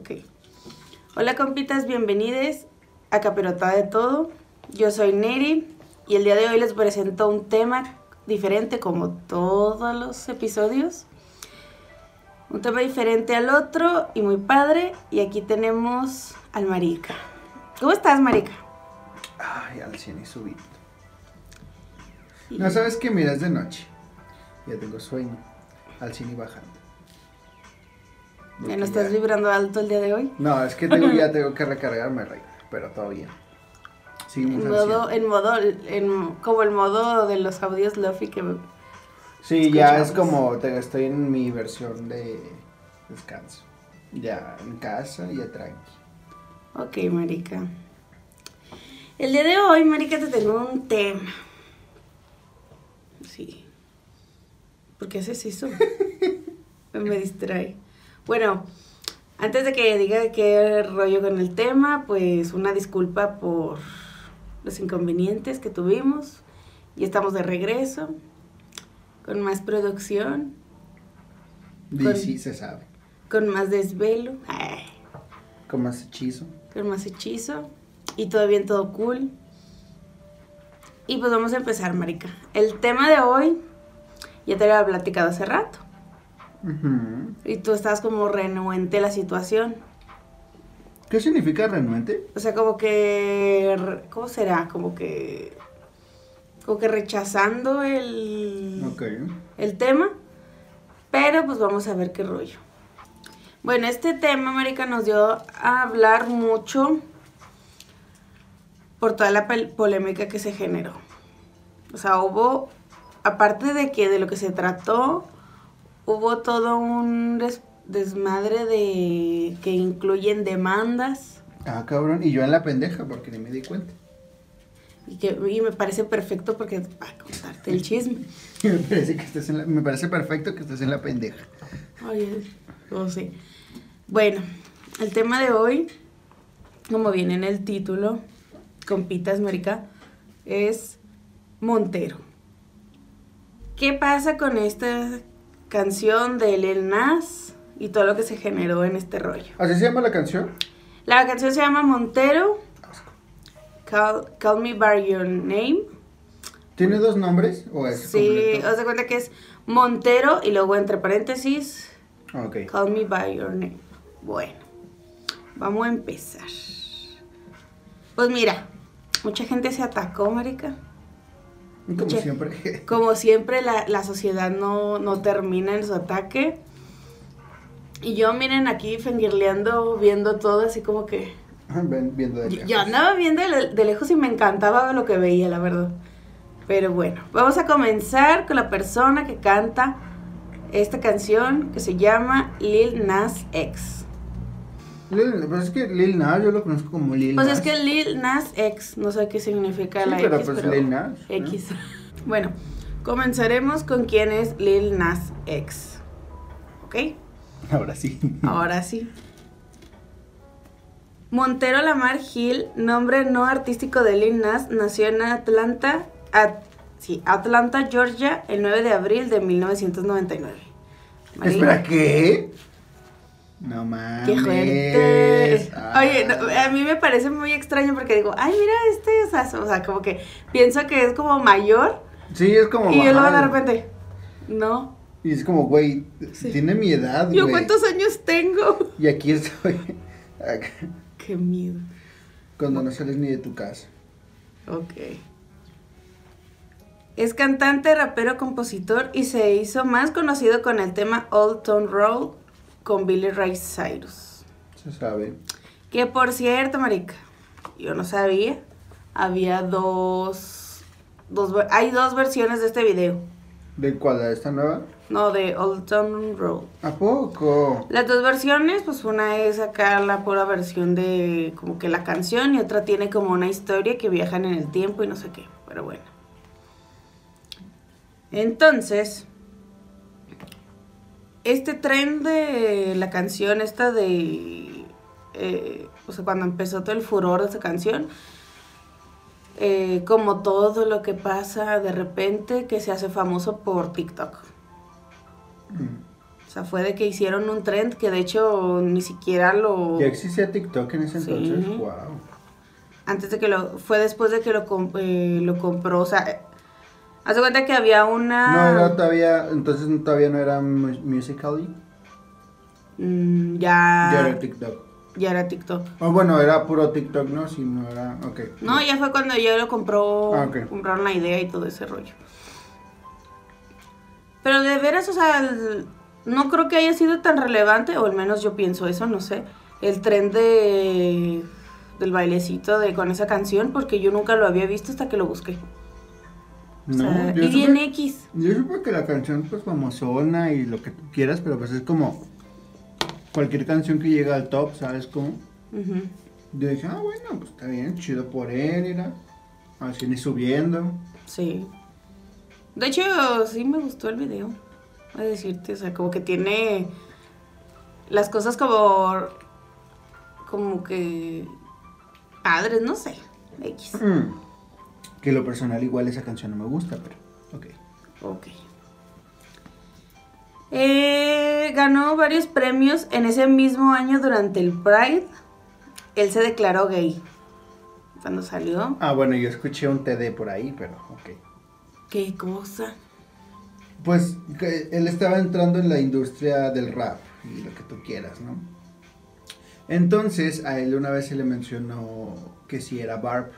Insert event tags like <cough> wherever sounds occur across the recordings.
Ok. Hola compitas, bienvenidos a Caperota de Todo. Yo soy Neri y el día de hoy les presento un tema diferente como todos los episodios. Un tema diferente al otro y muy padre. Y aquí tenemos al Marica. ¿Cómo estás, Marica? Ay, al cien y subido. No sabes que miras de noche. Ya tengo sueño. Al cine y bajando. ¿Ya no estás vibrando alto el día de hoy? No, es que tengo, ya <clears throat> tengo que recargarme, Rey. Pero todavía. Seguimos En modo, 100. en modo, en, como el modo de los audios Luffy que Sí, ya es como te- estoy en mi versión de descanso. Ya en casa, ya tranqui. Ok, Marica. El día de hoy, Marica, te tengo un tema. Sí. ¿Por qué haces eso? <laughs> Me distrae. Bueno, antes de que diga qué rollo con el tema, pues una disculpa por los inconvenientes que tuvimos. Y estamos de regreso con más producción, Y Con- sí, se sabe. con más desvelo. Ay. Con más hechizo. con más hechizo y todo bien, todo cool. Y pues vamos a empezar, marica. El tema de hoy ya te lo había platicado hace rato. Y tú estabas como renuente a la situación. ¿Qué significa renuente? O sea, como que ¿cómo será? Como que como que rechazando el Ok. el tema, pero pues vamos a ver qué rollo. Bueno, este tema, Marica, nos dio a hablar mucho por toda la polémica que se generó. O sea, hubo, aparte de que de lo que se trató, hubo todo un des- desmadre de que incluyen demandas Ah, cabrón. Y yo en la pendeja porque ni me di cuenta. y, que, y me parece perfecto porque para contarte el chisme. <laughs> me, parece que estés en la- me parece perfecto que estés en la pendeja. Oye, no sé. Bueno, el tema de hoy, como viene en el título, compitas, marica, es Montero. ¿Qué pasa con esta canción de Lil Nas y todo lo que se generó en este rollo? ¿Así se llama la canción? La canción se llama Montero. Call, Call Me By Your Name. ¿Tiene dos nombres o es Sí, completo? haz de cuenta que es Montero y luego entre paréntesis Ok. Call me by your name. Bueno, vamos a empezar. Pues mira, mucha gente se atacó, marica. Como Che. siempre. <laughs> Como siempre, la, la sociedad no, no termina en su ataque. Y yo, miren, aquí fengirleando, viendo todo así como que... Ven, viendo de lejos. yo andaba viendo de lejos y me encantaba lo que veía, la verdad. Pero bueno, vamos a comenzar con la persona que canta esta canción que se llama Lil Nas X. Lil, pues es que Lil Nas yo lo conozco como Lil Pues Nas. es que Lil Nas X, no sé qué significa Sí, la pero X, pues pero Lil Nas, ¿no? X. <laughs> Bueno, comenzaremos con quién es Lil Nas X. ¿Ok? Ahora sí. Ahora sí. Montero Lamar Hill, nombre no artístico de Lil Nas, nació en Atlanta, At- sí, Atlanta, Georgia, el 9 de abril de 1999. Marica, Espera, ¿qué? No mames. ¡Qué fuerte! Ah. Oye, no, a mí me parece muy extraño porque digo, ay, mira este, o sea, o sea, como que pienso que es como mayor Sí, es como. y yo luego de ajá, repente, no. Y es como, güey, Sí. tiene mi edad, Yo, güey. ¿cuántos años tengo? Y aquí estoy. acá, <laughs> Qué miedo. Cuando no sales ni de tu casa. Ok. Es cantante, rapero, compositor y se hizo más conocido con el tema Old Town Road con Billy Ray Cyrus. Se sabe. Que por cierto, marica, yo no sabía, había dos, dos hay dos versiones de este video. ¿De cuál? ¿De esta nueva? No, de Old Town Road. ¿A poco? Las dos versiones, pues una es acá la pura versión de como que la canción y otra tiene como una historia que viajan en el tiempo y no sé qué, pero bueno. Entonces, este tren de la canción esta de, eh, o sea, cuando empezó todo el furor de esa canción, eh, como todo lo que pasa de repente que se hace famoso por TikTok. Mm. O sea, fue de que hicieron un trend que de hecho ni siquiera lo... ¿Ya existía TikTok en ese Sí. entonces? Wow. Antes de que lo... Fue después de que lo, eh, lo compró. O sea, haz de cuenta que había una... No era todavía, entonces todavía no era mu- Musical.ly. Mm, ya... Ya era TikTok. ya era TikTok. O bueno, era puro TikTok, ¿no? Si no era, ok. No, ya fue cuando ya lo compró, Ah, compraron la idea y todo ese rollo. Pero de veras, o sea, el- no creo que haya sido tan relevante, o al menos yo pienso eso, no sé, el tren de del bailecito de con esa canción, porque yo nunca lo había visto hasta que lo busqué. O sea, y bien supe, X. yo supe que la canción pues famosona y lo que tú quieras, pero pues es como cualquier canción que llega al top, ¿sabes cómo? Yo dije, ah, bueno, pues está bien, chido por él, mira. Así ni subiendo. Sí. De hecho, sí me gustó el video. Voy a decirte, o sea, como que tiene las cosas como. como que. padres, no sé. X. Mm. Que lo personal igual esa canción no me gusta, pero ok. Ok. Eh, ganó varios premios en ese mismo año durante el Pride. Él se declaró gay. Cuando salió. Ah, bueno, yo escuché un TD por ahí, pero ok. ¿Qué cosa? Pues que él estaba entrando en la industria del rap y lo que tú quieras, ¿no? Entonces a él una vez se le mencionó que si era Barb.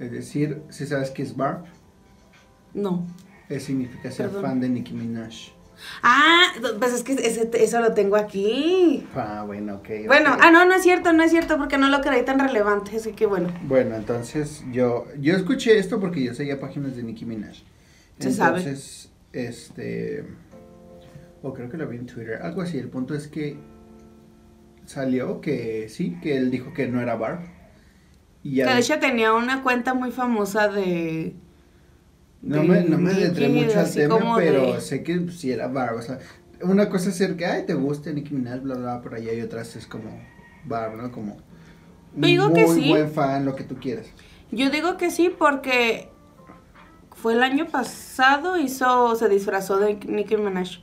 Es decir, si sabes qué es Barb, No. Eh, significa ser Perdón. fan de Nicki Minaj. Ah, pues es que ese- eso lo tengo aquí. Ah, bueno, ok. Bueno, ah, no, no es cierto, no es cierto, porque no lo creí tan relevante, así que bueno. Bueno, entonces yo, yo escuché esto porque yo seguía páginas de Nicki Minaj. Se sabe. Entonces, este. O creo que lo vi en Twitter, algo así. El punto es que salió que sí, que él dijo que no era Barb. Y ya de hecho tenía una cuenta muy famosa de... no de me, no me adentré mucho al tema, pero de- sé que sí era Barb. O sea, una cosa es ser que, ay, te gusta Nicki Minaj, bla, bla, por allá, y otras es como Barb, ¿no? Como. Yo digo que muy sí. buen fan, lo que tú quieras. Yo digo que sí porque fue el año pasado, hizo, se disfrazó de Nicki Minaj.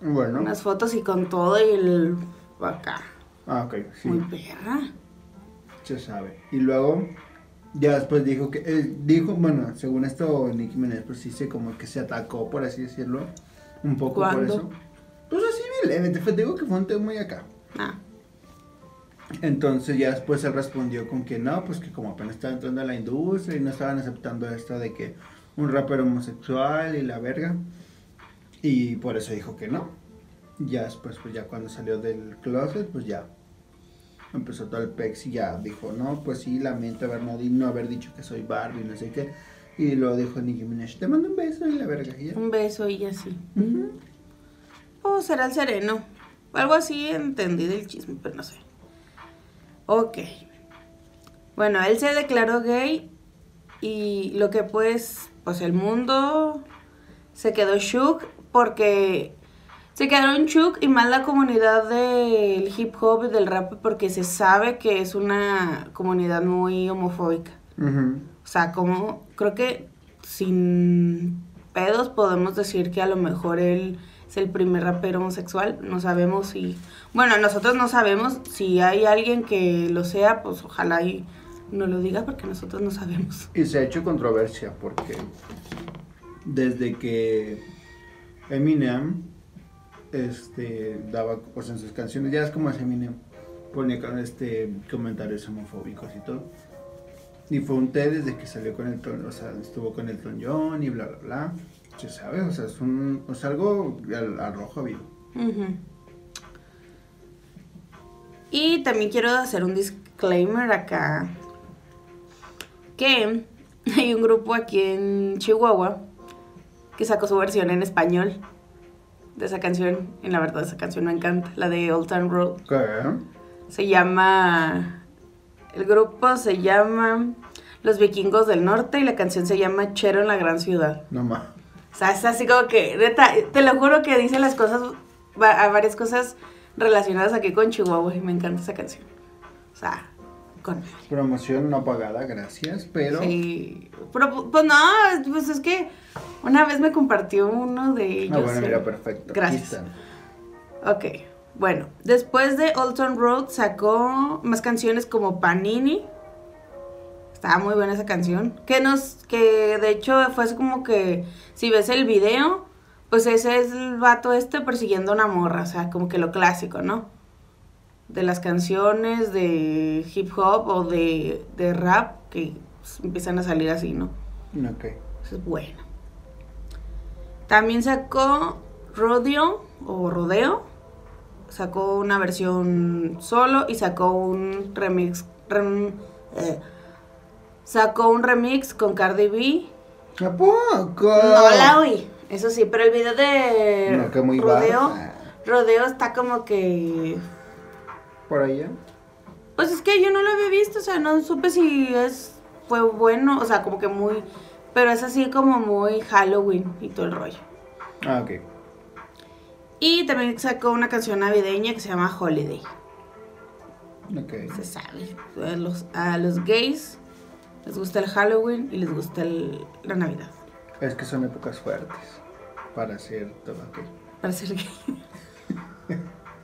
Bueno. Unas fotos y con todo y el... acá. Ah, ok, sí. Muy perra. Se sabe. Y luego, ya después dijo que, eh, dijo, bueno, según esto, Nicki Minaj, pues sí se como que se atacó, por así decirlo, un poco por eso. Pues así bien te fue- digo que fue un tema muy acá. Ah, Entonces ya después él respondió con que no, pues que como apenas estaba entrando a la industria y no estaban aceptando esto de que un rapper homosexual y la verga. Y por eso dijo que no. Ya después, pues ya cuando salió del closet, pues ya empezó todo el pex y ya dijo, no, pues sí, lamento haber no, haber dicho que soy Barbie, no sé qué. Y luego dijo Nicki Minaj, te mando un beso y la verga. Y ya. un beso y así. Ujú. O será el sereno. Algo así entendí del chisme, pero no sé. Ok. Bueno, él se declaró gay y lo que pues, pues el mundo se quedó shook porque se quedaron shook y más la comunidad del hip hop y del rap porque se sabe que es una comunidad muy homofóbica. O sea, como creo que sin pedos podemos decir que a lo mejor él es el primer rapero homosexual. No sabemos si... Bueno, nosotros no sabemos si hay alguien que lo sea, pues ojalá y no lo diga porque nosotros no sabemos. Y se ha hecho controversia porque desde que Eminem este daba pues en sus canciones, ya es como es Eminem, ponía este comentarios homofóbicos y todo. Y fue un té desde que salió con el ton, o sea, estuvo con el Ton John y bla bla bla. Se sabe, o sea, es un o sea, algo al, rojo vivo. Y también quiero hacer un disclaimer acá. Que <laughs> hay un grupo aquí en Chihuahua que sacó su versión en español de esa canción. Y la verdad, esa canción me encanta, la de Old Town Road. ¿Qué? Se llama. El grupo se llama Los Vikingos del Norte y la canción se llama Chero en la Gran Ciudad. No más. O sea, es así como que, neta, te lo juro que dice las cosas, a varias cosas relacionadas aquí con Chihuahua y me encanta esa canción. O sea, con... Promoción no pagada, gracias, pero Sí. Pero, pues no, pues es que una vez me compartió uno de ellos. Ah, bueno, mira, perfecto. Gracias. Ok, bueno, después de Old Town Road sacó más canciones como Panini. Estaba muy buena esa canción. Que nos, que de hecho fue así como que, si ves el video, pues ese es el vato este persiguiendo una morra, o sea, como que lo clásico, ¿no? De las canciones de hip hop o de, de rap que pues, empiezan a salir así, ¿no? Ok. Eso es bueno. También sacó Rodeo o Rodeo. Sacó una versión solo y sacó un remix. rem- eh, sacó un remix con Cardi B. ¿A poco? No la oí. Eso sí, pero el video de No, que muy Rodeo. Rodeo está como que. Por allá. Pues es que yo no lo había visto, o sea, no supe si es fue bueno, o sea, como que muy. Pero es así como muy Halloween y todo el rollo. Ah, ok. Y también sacó una canción navideña que se llama Holiday. Ok. Se sabe. A los, a los gays les gusta el Halloween y les gusta el- la Navidad. Es que son épocas fuertes para hacer todo. Para ser gay. <laughs>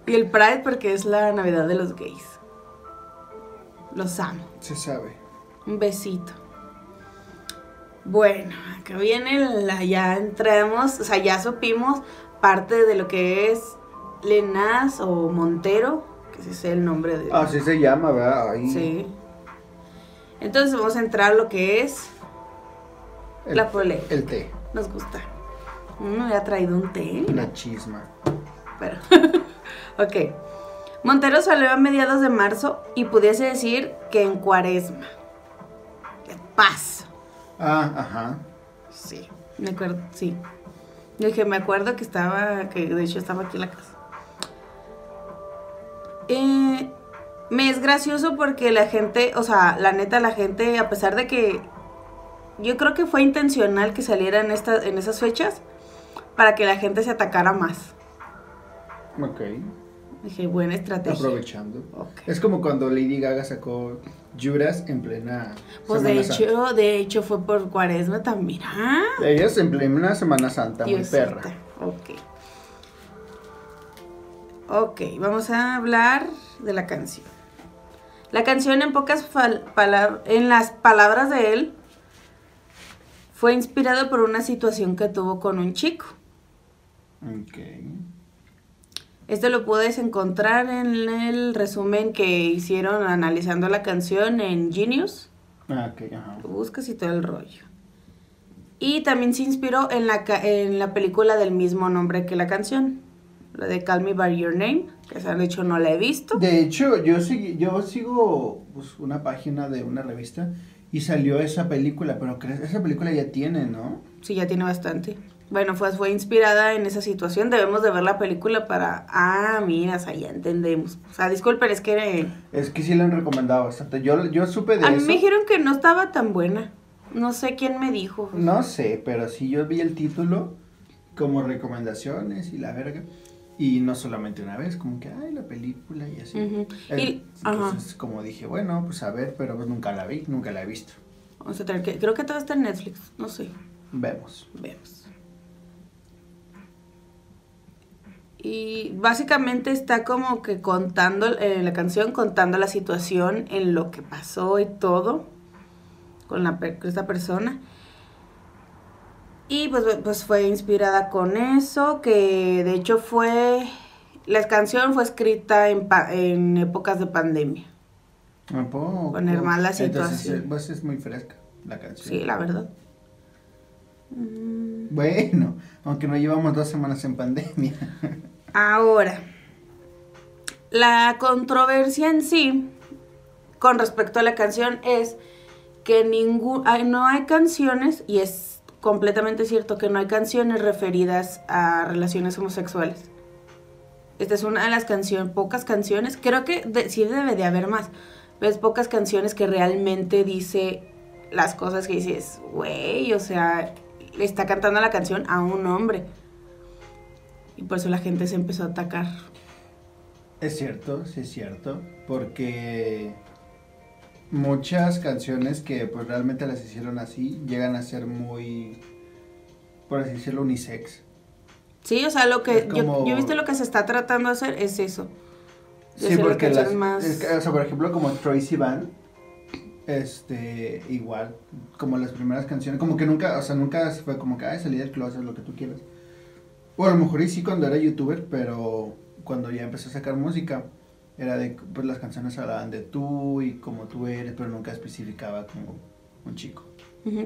y el Pride porque es la Navidad de los gays. Los amo. Se sabe. Un besito. Bueno, acá viene la, ya entramos, o sea, ya supimos parte de lo que es Lenas o Montero, que ese es el nombre de... Así se llama, ¿verdad? Ahí. Sí. Entonces vamos a entrar a lo que es El, la polémica. el té. Nos gusta. Mm, me había traído un té, La chisma. pero... <laughs> ok. Montero salió a mediados de marzo y pudiese decir que en cuaresma. Paz. Ah, ajá. Sí, me acuerdo, sí. Yo dije, me acuerdo que estaba, que de hecho estaba aquí en la casa. Eh, me es gracioso porque la gente, o sea, la neta, la gente, a pesar de que yo creo que fue intencional que saliera en, esta- en esas fechas para que la gente se atacara más. Ok. Dije, buena estrategia. Aprovechando. Es como cuando Lady Gaga sacó Judas en plena Pues de Santa. hecho, de hecho fue por cuaresma también. Ah, Ellas en plena Semana Santa, muy perra. Ok. Ok, vamos a hablar de la canción. La canción en pocas fal- palab- en las palabras de él fue inspirada por una situación que tuvo con un chico. Ok. Esto lo puedes encontrar en el resumen que hicieron analizando la canción en Genius. Ah, ok, ajá. Lo buscas y todo el rollo. Y también se inspiró en la, en la película del mismo nombre que la canción. La de Call Me By Your Name. Que de hecho no la he visto. De hecho, yo, segui- yo sigo pues, una página de una revista y salió esa película, pero esa película ya tiene, ¿no? Sí, ya tiene bastante. Bueno, pues fue inspirada en esa situación. Debemos de ver la película para... Ah, mira, o sea, ya entendemos. O sea, disculpen, es que... Es que sí le han recomendado bastante. Yo, yo supe de A mí me dijeron que no estaba tan buena. No sé quién me dijo. No sé, pero sí yo vi el título como recomendaciones y la verga. Y no solamente una vez, como que, ay, la película y así. Y- ajá. Entonces, como dije, bueno, pues a ver, pero pues nunca la vi, nunca la he visto. Vamos a tener que... Creo que todo está en Netflix. No sé. Vemos. Vemos. Y básicamente está como que contando, en la canción, contando la situación en lo que pasó y todo con, la, con esta persona. Y pues, pues fue inspirada con eso, que de hecho fue, la canción fue escrita en, pa- en épocas de pandemia. ¿A poco? Poner mal la Entonces, situación. eh, pues es muy fresca la canción. Sí, la verdad. Bueno, aunque no llevamos dos semanas en pandemia. <laughs> Ahora, la controversia en sí con respecto a la canción es que ningún, no hay canciones, y es completamente cierto que no hay canciones referidas a relaciones homosexuales. Esta es una de las canciones, pocas canciones, creo que sí debe de haber más, pero es pocas canciones que realmente dice las cosas que dices, güey, o sea, le está cantando la canción a un hombre. Y por eso la gente se empezó a atacar. Es cierto, sí es cierto, porque muchas canciones que pues realmente las hicieron así llegan a ser muy, por así decirlo, unisex. Sí, o sea, lo que yo, yo he visto lo que se está tratando de hacer es eso. De Sí, porque las, más- es que, o sea, por ejemplo, como Tracy Van, este, igual, como las primeras canciones, como que nunca, o sea, nunca fue como que, ay, salí del closet, lo que tú quieras. O a lo mejor y sí cuando era youtuber, pero cuando ya empecé a sacar música, era de, pues las canciones hablaban de tú y como tú eres, pero nunca especificaba como un chico.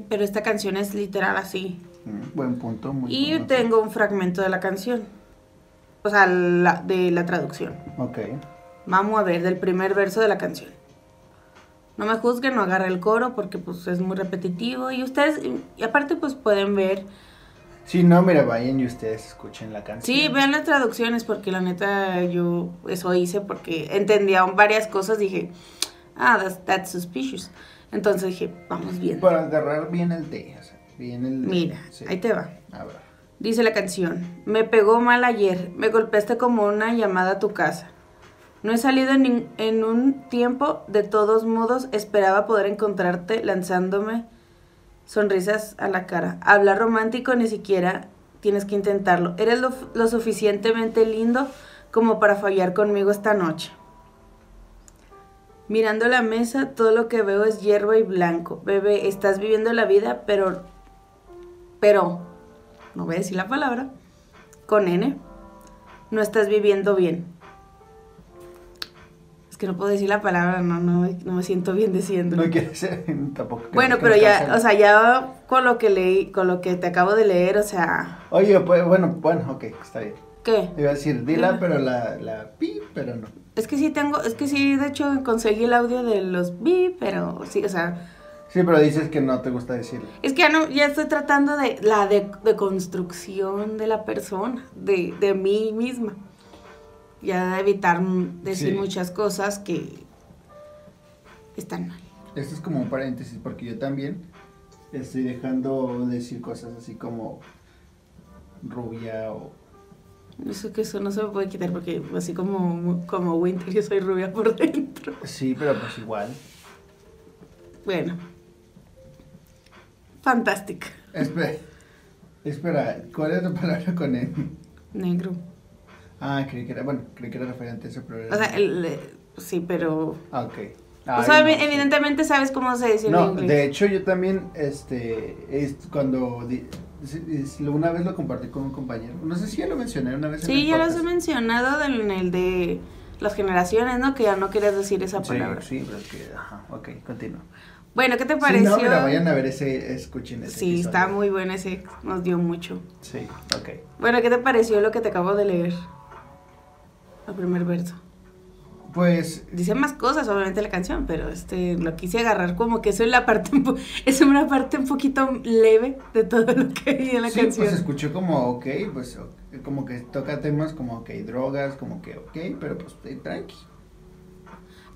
Pero esta canción es literal así. Mm, buen punto, muy Y bueno. tengo un fragmento de la canción. O sea, la- de la traducción. Ok. Vamos a ver del primer verso de la canción. No me juzguen, no agarre el coro porque pues es muy repetitivo y ustedes, y aparte pues pueden ver, Si no, mira, vayan y ustedes escuchen la canción. sí, vean las traducciones porque la neta yo eso hice porque entendía varias cosas, dije, ah, that's, that's suspicious. Entonces dije, vamos bien. Para agarrar bien el té, o sea, bien el... Mira, sí. ahí te va. A ver. Dice la canción, me pegó mal ayer, me golpeaste como una llamada a tu casa. No he salido en, en un tiempo, de todos modos esperaba poder encontrarte lanzándome sonrisas a la cara. Hablar romántico ni siquiera tienes que intentarlo. Eres lo, lo suficientemente lindo como para fallar conmigo esta noche. Mirando la mesa, todo lo que veo es hierba y blanco. Bebé, estás viviendo la vida, pero... Pero no voy a decir la palabra, con N, no estás viviendo bien. Es que no puedo decir la palabra, no, no, me- no me siento bien diciendo. No quiere ser <laughs> tampoco. bueno, pero ya, o sea, ya con lo que leí, con lo que te acabo de leer, o sea, Oye, pues, bueno, bueno, ok, está bien. ¿qué? Iba a decir, dila, Dila. pero la, la pi, pero no. Es que sí tengo, es que sí, de hecho conseguí el audio de los bi, pero sí, o sea, Sí, pero dices que no te gusta decirlo. es que ya no, ya estoy tratando de la de, de construcción de la persona, de, de mí misma. Ya evitar decir Sí. muchas cosas que están mal. Esto es como un paréntesis, porque yo también estoy dejando de decir cosas así como rubia o... Eso que eso no se me puede quitar porque así como, como Winter yo soy rubia por dentro. Sí, pero pues igual. Bueno. Fantástica. Espera, espera, ¿cuál es tu palabra con él? Negro. Ah, creí que era, bueno, creí que era referente a ese problema. O sea, el, eh, sí, pero... Ah, ok. o Ay, sea, no, evi- sí. evidentemente sabes cómo se dice en No, inglés. de hecho yo también, este, es cuando, di- es- una vez lo compartí con un compañero, no sé si ya lo mencioné una vez en Sí, el ya los he mencionado en el de las generaciones, ¿no? Que ya no querías decir esa Sí, palabra. sí, pero es que, ajá, ok, continúa. Bueno, ¿qué te Sí, pareció? no, mira, vayan a ver ese, escuchen ese Sí, está episodio. muy bueno ese, nos dio mucho. Sí, ok. Bueno, ¿qué te pareció lo que te acabo de leer? El primer verso. Pues, Dice más cosas, obviamente, la canción, pero este lo quise agarrar como que eso es la parte, <laughs> es una parte un poquito leve de todo lo que hay en la sí, canción. pues escuchó como, ok, pues, como que toca temas como, ok, drogas, como que, ok, pero pues, eh, tranqui.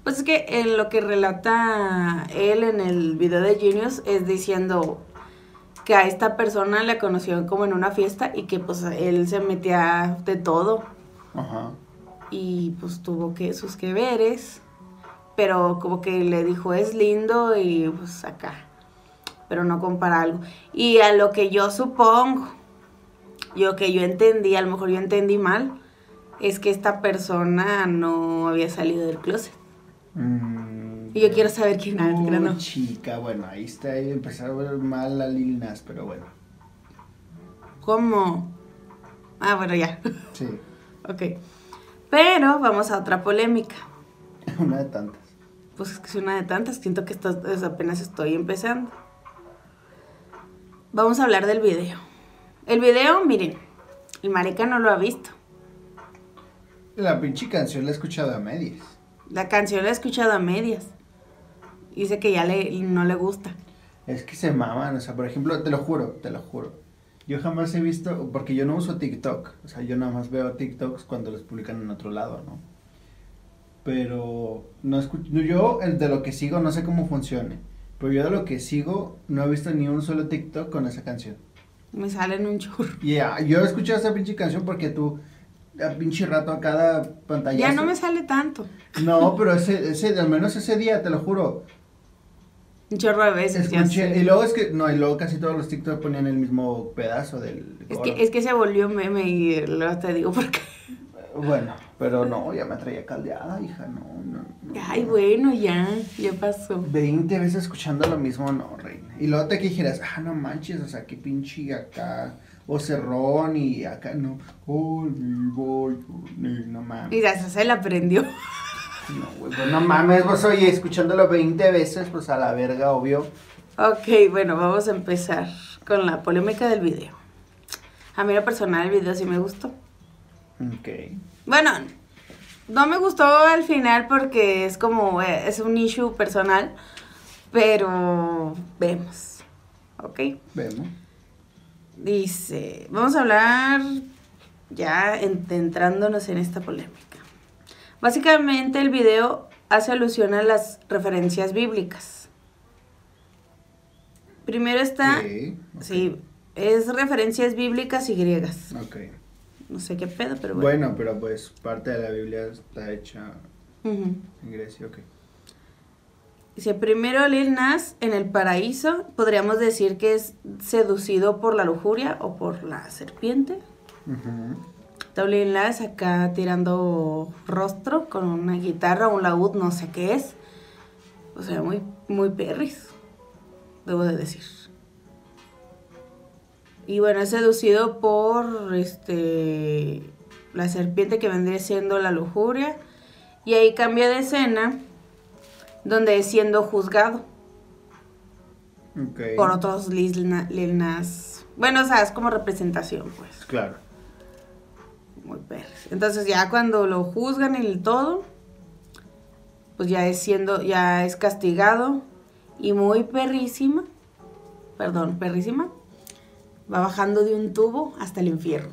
Pues es que en lo que relata él en el video de Genius es diciendo que a esta persona la conoció como en una fiesta y que pues él se metía de todo Ajá. Y pues tuvo que sus que veres, pero como que le dijo es lindo y pues acá, pero no compara algo. Y a lo que yo supongo, yo que yo entendí, a lo mejor yo entendí mal, es que esta persona no había salido del closet. Mm, Y yo quiero saber quién no. chica, bueno, ahí está, ahí empezaron a ver mal a Lil Nas, pero bueno, ¿Cómo? Ah, bueno, ya. sí, <laughs> ok. Pero vamos a otra polémica. <laughs> una de tantas. Pues es que es una de tantas, siento que esto- es apenas estoy empezando. Vamos a hablar del video. El video, miren, el marica no lo ha visto. La pinche canción la he escuchado a medias. La canción la he escuchado a medias. Dice que ya le, no le gusta. Es que se maman, o sea, por ejemplo, te lo juro, te lo juro. Yo jamás he visto, porque yo no uso TikTok, o sea, yo nada más veo TikToks cuando los publican en otro lado, ¿no? Pero no escucho, yo el de lo que sigo no sé cómo funcione, pero yo de lo que sigo no he visto ni un solo TikTok con esa canción. Me salen un churro. Y ah, yo escuché esa pinche canción porque tú, a pinche rato a cada pantalla. Ya no me sale tanto. No, pero ese, ese, al menos ese día, te lo juro. Un chorro de veces, Escuché, y luego es que, no, y luego casi todos los TikTok ponían el mismo pedazo del Es que, es que se volvió meme y luego te digo por qué. Bueno, pero no, ya me traía caldeada, hija, no, no. no. Ay, bueno, ya, ya pasó. 20 veces escuchando lo mismo, no, reina. Y luego te que dijeras, ah, no manches, o sea, qué pinche acá, o cerrón y acá, no. Ay, mi voy, no Y mames. ya se la aprendió. No, güey, pues no mames, vos oye, escuchándolo 20 veces, pues a la verga, obvio. Ok, bueno, vamos a empezar con la polémica del video. A mí, lo personal, el video sí me gustó. Ok. Bueno, no me gustó al final porque es como, eh, es un issue personal, pero vemos. ¿Ok? Vemos. Dice, vamos a hablar ya entrándonos en esta polémica. Básicamente el video hace alusión a las referencias bíblicas. Primero está, Sí, es referencias bíblicas y griegas. Ok. No sé qué pedo, pero bueno. Bueno, pero pues parte de la Biblia está hecha en Grecia, ok. Dice, primero Lil Nas en el paraíso, podríamos decir que es seducido por la lujuria o por la serpiente. Lil Nas acá tirando rostro con una guitarra, un laúd, no sé qué es. O sea, muy, muy perris, debo de decir. Y bueno, es seducido por este la serpiente que vendría siendo la lujuria. Y ahí cambia de escena, donde es siendo juzgado por otros Lil Nas. Bueno, o sea, es como representación, pues. Claro. Muy perris. Entonces ya cuando lo juzgan y el todo, pues ya es siendo, ya es castigado y muy perrísima, perdón, perrísima, va bajando de un tubo hasta el infierno.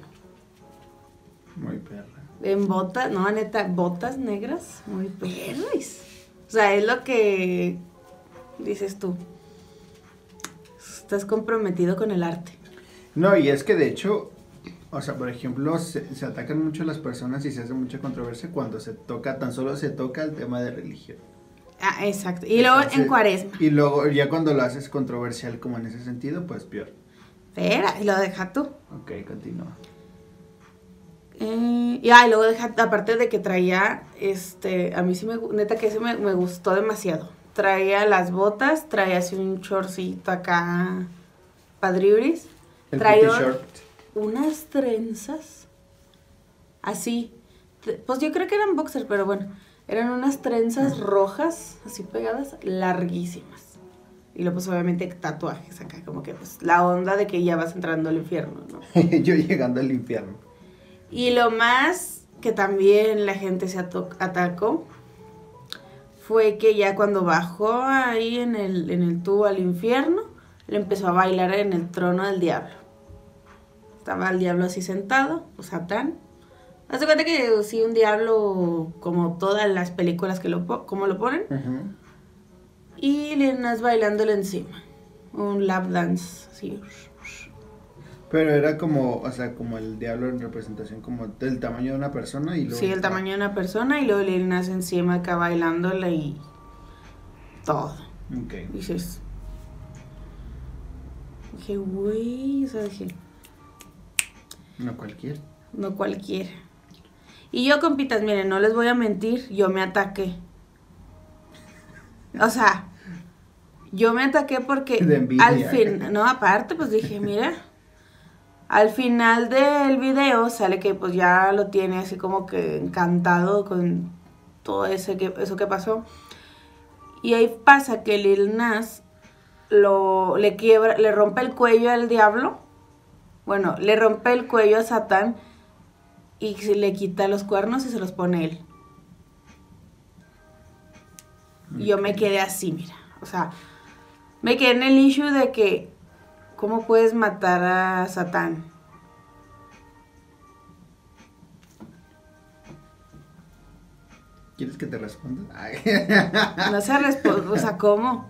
Muy perra. En botas, no, neta, botas negras, muy perris. O sea, es lo que dices tú. Estás comprometido con el arte. No, y es que de hecho, o sea, por ejemplo, se, se atacan mucho las personas y se hace mucha controversia cuando se toca, tan solo se toca el tema de religión. Ah, exacto. Y luego en cuaresma. Y luego, ya cuando lo haces controversial como en ese sentido, pues peor. Espera, y lo deja tú. Ok, continúa. Eh, y ah, y luego deja, aparte de que traía, este, a mí sí me, neta que ese me, me gustó demasiado. Traía las botas, traía así un chorcito acá, padribris. El Traía short. Unas trenzas, así, pues yo creo que eran boxers, pero bueno, eran unas trenzas rojas, así pegadas, larguísimas. Y luego pues obviamente tatuajes acá, como que pues la onda de que ya vas entrando al infierno, ¿no? <laughs> Yo llegando al infierno. Y lo más que también la gente se atacó fue que ya cuando bajó ahí en el, en el tubo al infierno, le empezó a bailar en el trono del diablo. Estaba el diablo así sentado, o Satán. Haz de cuenta que sí, un diablo como todas las películas que lo, como lo ponen. Y Lil Nas bailándole encima. Un lap dance, así. Pero era como, o sea, como el diablo en representación, como del tamaño de una persona y luego... Sí, el tamaño de una persona y luego Lil Nas encima acá bailándole y todo. Ok. Dices. Dije, güey, o sea, dije, No cualquier. no cualquiera. Y yo, compitas, miren, no les voy a mentir, yo me ataqué. O sea, yo me ataqué porque envidia. al fin, no, aparte, pues dije, mira, al final del video sale que pues ya lo tiene así como que encantado con todo ese que, eso que pasó. Y ahí pasa que Lil Nas lo, le quiebra, le rompe el cuello al diablo. Bueno, le rompe el cuello a Satán y se le quita los cuernos y se los pone él. Y yo me quedé así, mira. O sea, me quedé en el issue de que, ¿cómo puedes matar a Satán? ¿Quieres que te responda? Ay. <laughs> No se responde, o sea, ¿cómo?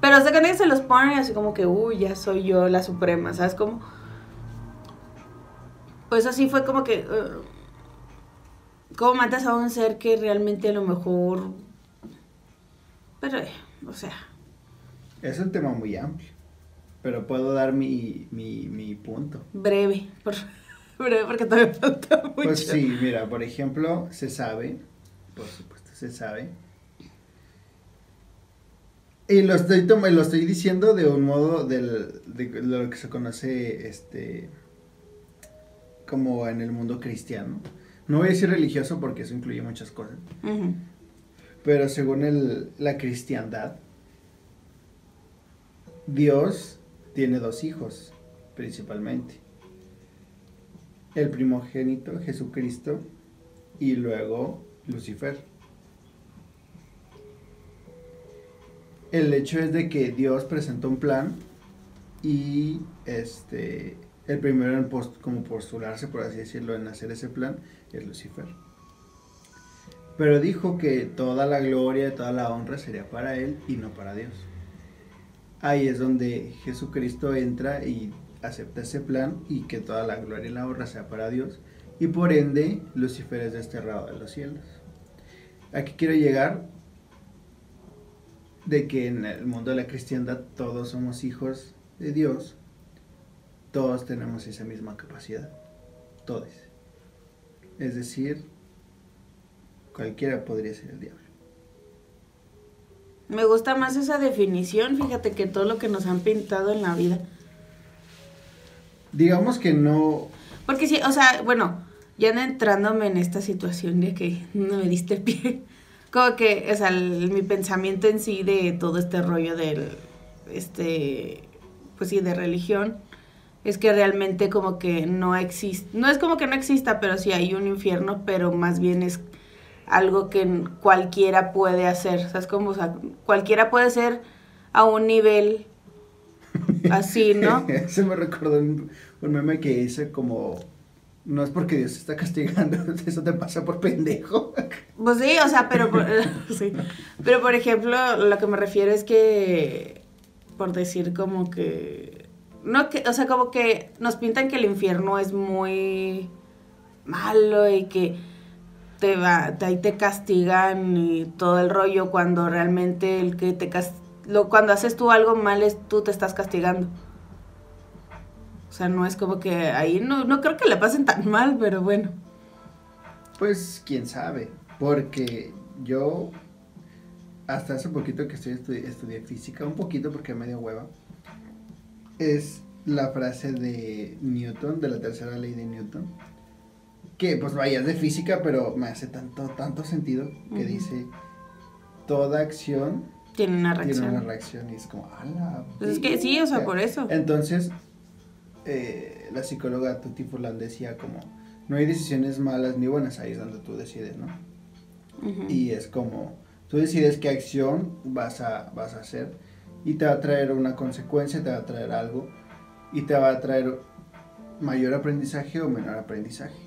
Pero se que se los ponen así como que, uy, ya soy yo la suprema, ¿sabes cómo? Pues así fue como que, uh, ¿cómo matas a un ser que realmente a lo mejor... Pero, eh, o sea, Es un tema muy amplio, pero puedo dar mi, mi, mi punto. Breve, por, <laughs> breve porque todavía falta mucho. Pues sí, mira, por ejemplo, se sabe, por supuesto se sabe, y lo estoy, lo estoy diciendo de un modo del, de lo que se conoce este como en el mundo cristiano. No voy a decir religioso porque eso incluye muchas cosas. Pero según el, la cristiandad, Dios tiene dos hijos, principalmente. El primogénito, Jesucristo, y luego Lucifer. El hecho es de que Dios presentó un plan y este el primero en post- como postularse, por así decirlo, en hacer ese plan es Lucifer. Pero dijo que toda la gloria, toda la honra sería para él y no para Dios. Ahí es donde Jesucristo entra y acepta ese plan y que toda la gloria y la honra sea para Dios. Y por ende, Lucifer es desterrado de los cielos. Aquí quiero llegar de que en el mundo de la cristiandad todos somos hijos de Dios. Todos tenemos esa misma capacidad. Todos. Es decir, cualquiera podría ser el diablo. Me gusta más esa definición, fíjate que todo lo que nos han pintado en la vida. Digamos que no. Porque sí, o sea, bueno, ya entrándome en esta situación de que no me diste pie. <laughs> Como que, o sea, el- mi pensamiento en sí de todo este rollo del, este, pues sí, de religión, es que realmente como que no existe, no es como que no exista, pero sí hay un infierno, pero más bien es algo que cualquiera puede hacer, ¿sabes cómo? O sea, cualquiera puede ser a un nivel <laughs> así, ¿no? <laughs> Se me recordó un, un meme que hice como. No es porque Dios te está castigando, <laughs> eso te pasa por pendejo. Pues sí, o sea, pero por, sí. pero por ejemplo, lo que me refiero es que, por decir como que, no que, o sea, como que nos pintan que el infierno es muy malo y que te va, ahí te castigan y todo el rollo cuando realmente el que te lo, cuando haces tú algo mal es tú te estás castigando. O sea, no es como que ahí no, no creo que le pasen tan mal, pero bueno. Pues quién sabe, porque yo hasta hace poquito que estoy estudi- estudié física, un poquito porque me dio hueva, es la frase de Newton, de la tercera ley de Newton, que pues vaya, de física, pero me hace tanto, tanto sentido, que dice, toda acción Tiene una tiene reacción. una reacción y es como, ala. Pues es que sí, o sea, por eso. Entonces, eh, la psicóloga Tuti Furlan decía como, no hay decisiones malas ni buenas, ahí es donde tú decides, ¿no? Y es como, tú decides qué acción vas a, vas a hacer y te va a traer una consecuencia, te va a traer algo y te va a traer mayor aprendizaje o menor aprendizaje.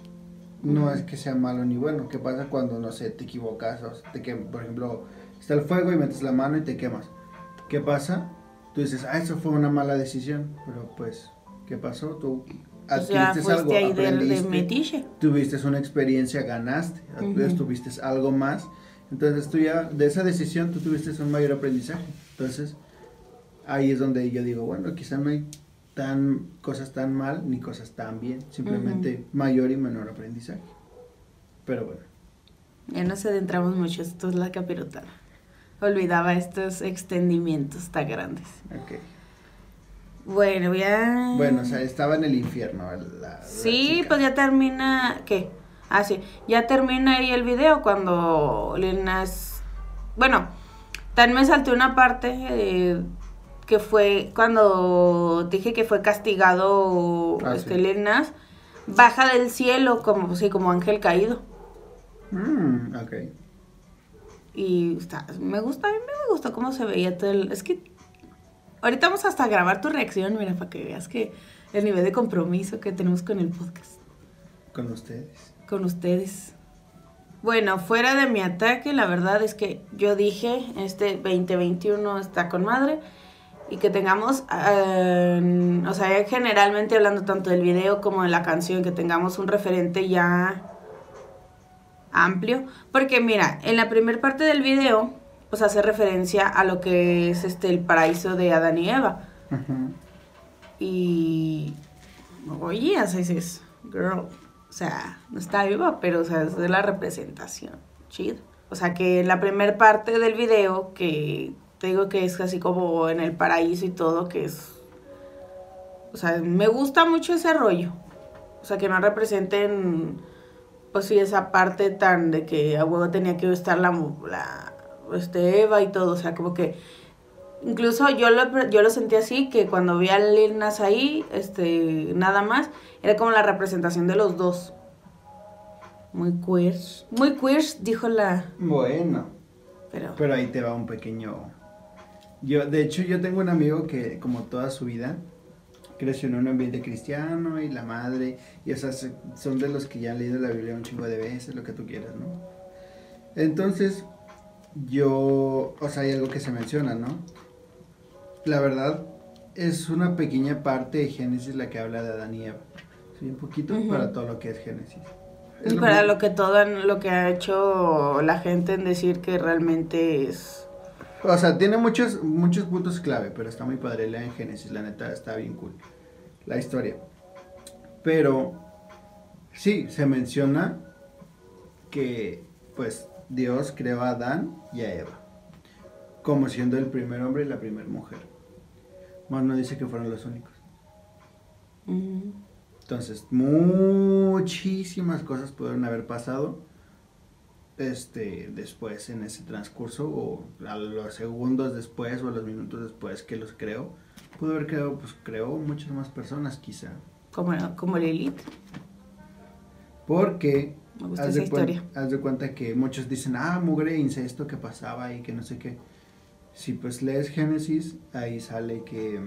No es que sea malo ni bueno. ¿Qué pasa cuando, no sé, te equivocas o te quemas? Por ejemplo, está el fuego y metes la mano y te quemas. ¿Qué pasa? Tú dices, ah, eso fue una mala decisión. Pero pues, ¿qué pasó? Tú O sea, adquiriste algo, ahí de, de aprendiste metiche. tuviste una experiencia, ganaste, Ujú. tuviste algo más. Entonces tú ya, de esa decisión, tú tuviste un mayor aprendizaje. Entonces, ahí es donde yo digo, bueno, quizá no hay tan cosas tan mal ni cosas tan bien, simplemente mayor y menor aprendizaje. Pero bueno, Ya nos adentramos mucho, esto es la capirotada. Olvidaba estos extendimientos tan grandes. ok. Bueno, ya... Bueno, o sea, estaba en el infierno. la- la Sí, chica. pues ya termina... ¿Qué? Ah, sí. Ya termina ahí el video cuando Lil Nas... Bueno, también me salté una parte eh, que fue cuando dije que fue castigado Ah, este sí. Baja del cielo como, sí, como ángel caído. Mm, ok. Y está, me gusta, a mí me gustó cómo se veía todo el... Es que ahorita vamos hasta a grabar tu reacción, mira, para que veas que el nivel de compromiso que tenemos con el podcast, Con ustedes. con ustedes. Bueno, fuera de mi ataque, la verdad es que yo dije, este 2021 está con madre y que tengamos, eh, o sea, generalmente hablando tanto del video como de la canción, que tengamos un referente ya amplio. Porque mira, en la primera parte del video pues hace referencia a lo que es este el paraíso de Adán y Eva. Ujú. Y oye, sea, dices, girl, o sea, no está viva, pero o sea, es de la representación. Chido. O sea, que la primer parte del video, que te digo que es así como en el paraíso y todo, que es. O sea, me gusta mucho ese rollo. O sea, que no representen, pues sí, esa parte tan de que a huevo tenía que estar la, la este, Eva y todo. O sea, como que Incluso yo lo, yo lo sentí así, que cuando vi a Lil Nas ahí, este, nada más, era como la representación de los dos. Muy queer. Muy queer, dijo la... Bueno, Pero... pero ahí te va un pequeño... Yo, de hecho, yo tengo un amigo que, como toda su vida, creció en un ambiente cristiano y la madre, y esas son de los que ya han leído la Biblia un chingo de veces, lo que tú quieras, ¿no? Entonces, yo, o sea, hay algo que se menciona, ¿no? La verdad, es una pequeña parte de Génesis la que habla de Adán y Eva. Sí, un poquito para todo lo que es Génesis. Es Y lo para lo que todo lo que ha hecho la gente en decir que realmente es... O sea, tiene muchos, muchos puntos clave, pero está muy padre. La en Génesis, la neta, está bien cool. La historia. Pero, sí, se menciona que, pues, Dios creó a Adán y a Eva. Como siendo el primer hombre y la primera mujer. Más no dice que fueron los únicos. mm, Entonces, muchísimas cosas pudieron haber pasado este después en ese transcurso o a los segundos después o a los minutos después que los creó. Pudo haber creado, pues creó muchas más personas quizá. como, como Lilith. Porque Me gusta haz esa de, historia. haz de cuenta que muchos dicen, ah, mugre incesto que pasaba y que no sé qué. Si pues lees Génesis, ahí sale que,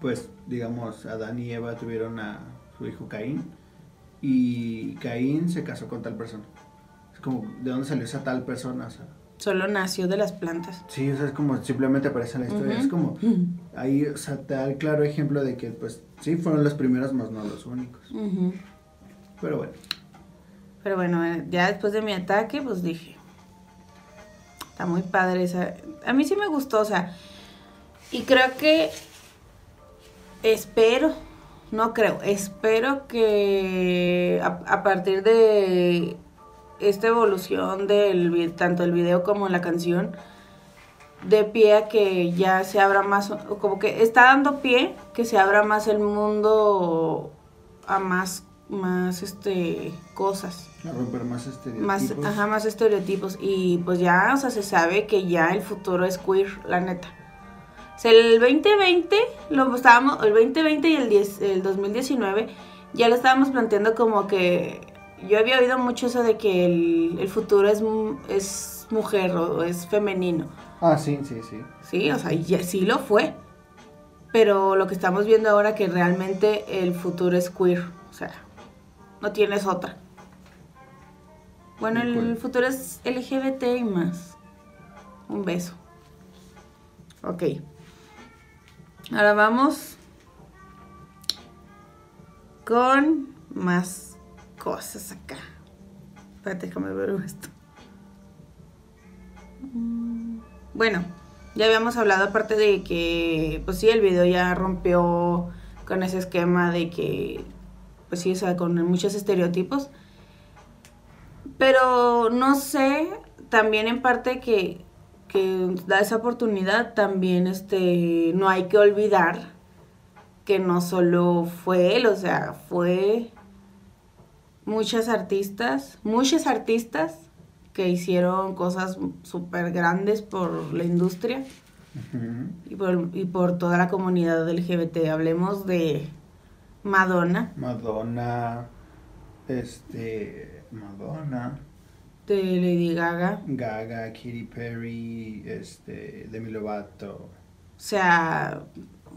pues, digamos, Adán y Eva tuvieron a su hijo Caín y Caín se casó con tal persona. Como, ¿de dónde salió esa tal persona? O sea, Solo nació de las plantas. sí, o sea, es como simplemente aparece en la historia. Es como, ahí, o sea, te da el claro ejemplo de que, pues, sí, fueron los primeros, más no los únicos. Pero bueno. Pero bueno, eh, ya después de mi ataque, pues dije, está muy padre esa. A mí sí me gustó, o sea, y creo que espero, no creo, espero que a, a partir de esta evolución del tanto el video como la canción de pie a que ya se abra más, como que está dando pie que se abra más el mundo a más, más este cosas A romper más estereotipos. más, ajá, más estereotipos. Y pues ya, o sea, se sabe que ya el futuro es queer, la neta. O sea, el 2020, lo estábamos, el 2020 y el, 10 el 2019, ya lo estábamos planteando como que yo había oído mucho eso de que el, el futuro es, es mujer o es femenino. Ah, sí, sí, sí. Sí, o sea, ya, sí lo fue. Pero lo que estamos viendo ahora que realmente el futuro es queer. O sea, no tienes otra. Bueno, el acuerdo. futuro es LGBT y más. Un beso. Ok. Ahora vamos con más cosas acá. Espérate, déjame ver esto. Mm, Bueno, ya habíamos hablado aparte de que, pues sí, el video ya rompió con ese esquema de que, pues sí, o sea, con muchos estereotipos. Pero no sé, también en parte que, que da esa oportunidad, también este, no hay que olvidar que no solo fue él, o sea, fue muchas artistas, muchos artistas que hicieron cosas súper grandes por la industria y por, y por toda la comunidad LGBT. Hablemos de Madonna, Madonna, este, Madonna, de Lady Gaga. Gaga, Katy Perry, este, Demi Lovato. O sea,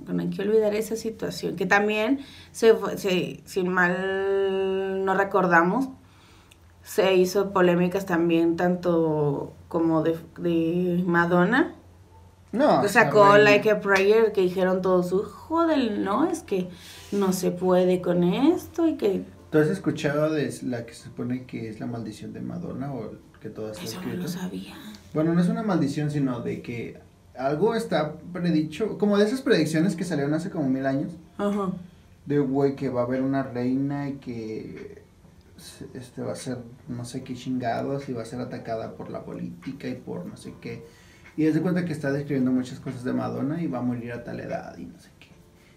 no hay que olvidar esa situación, que también, se, se, sin mal no recordamos, se hizo polémicas también tanto como de, de Madonna, No, que sacó. Like a Prayer, que dijeron todos, joder, no, es que no se puede con esto y que ¿Tú has escuchado de la que se supone que es la maldición de Madonna o que todo está eso no lo sabía. Bueno, no es una maldición, sino de que algo está predicho, como de esas predicciones que salieron hace como mil años, Ajá. de güey que va a haber una reina y que este va a ser no sé qué chingados y va a ser atacada por la política y por no sé qué. Y es de cuenta que está describiendo muchas cosas de Madonna y va a morir a tal edad y no sé qué.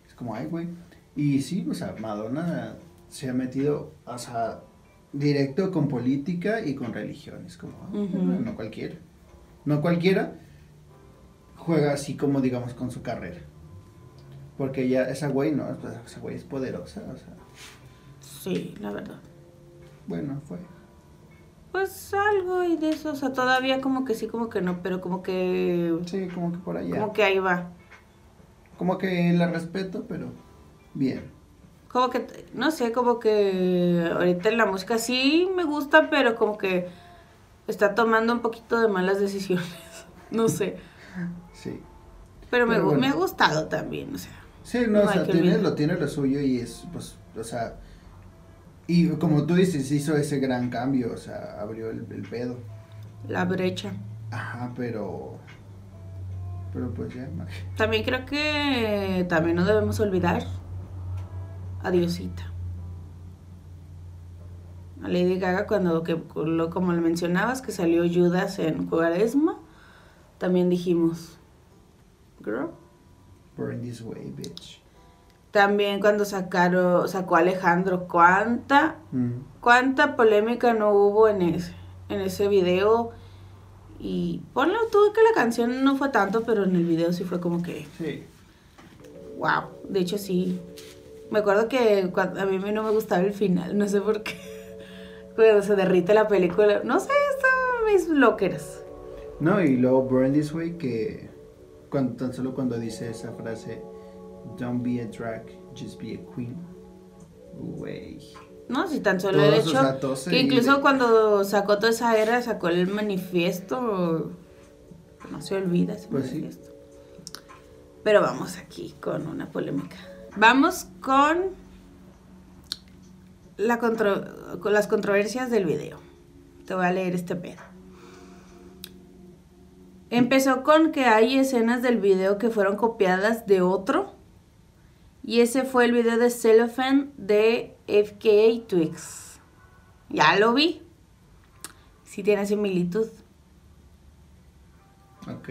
Es como, ay, güey. Y sí, o sea, Madonna se ha metido, o sea, directo con política y con religión. Es como, ah, no cualquiera. No cualquiera juega así como, digamos, con su carrera. Porque ya esa güey, no, pues, esa güey es poderosa, o sea, Sí, la verdad. bueno, fue. Pues algo y de eso, o sea, todavía como que sí, como que no, pero como que... Sí, como que por allá. Como que ahí va. Como que la respeto, pero bien. Como que, no sé, como que ahorita la música sí me gusta, pero como que está tomando un poquito de malas decisiones. <laughs> No sé. Sí. Pero, me, Pero gu- bueno. me ha gustado también, o sea. Sí, no, No o sea, tiene, lo tiene lo suyo y es, pues, o sea, y como tú dices, hizo ese gran cambio, o sea, abrió el, el pedo. La brecha. Ajá, pero, pero pues ya, También creo que también no debemos olvidar a Diosita. A Lady Gaga cuando, que, lo- como le mencionabas, que salió Judas en Cuaresma, también dijimos, girl. burn this way, bitch. También cuando sacaron, sacó Alejandro, cuánta, Mm. cuánta polémica no hubo en ese, en ese video. Y ponlo tú que la canción no fue tanto, pero en el video sí fue como que Sí, Wow, de hecho sí. Me acuerdo que cuando, a mí no me gustaba el final, no sé por qué. <laughs> Cuando se derrite la película, no sé, son mis loqueras. No, y luego burn this way, que cuando, tan solo cuando dice esa frase, don't be a drag, just be a queen. Güey. No, si tan solo el Todos, o hecho que incluso cuando sacó toda esa era, sacó el manifiesto, no se olvida ese Pues sí. manifiesto. Pero vamos aquí con una polémica. Vamos con, la contro- con las controversias del video. Te voy a leer este pedo. Empezó con que hay escenas del video que fueron copiadas de otro. Y ese fue el video de Cellophane de FKA Twigs. Ya lo vi. Sí tiene similitud. Ok.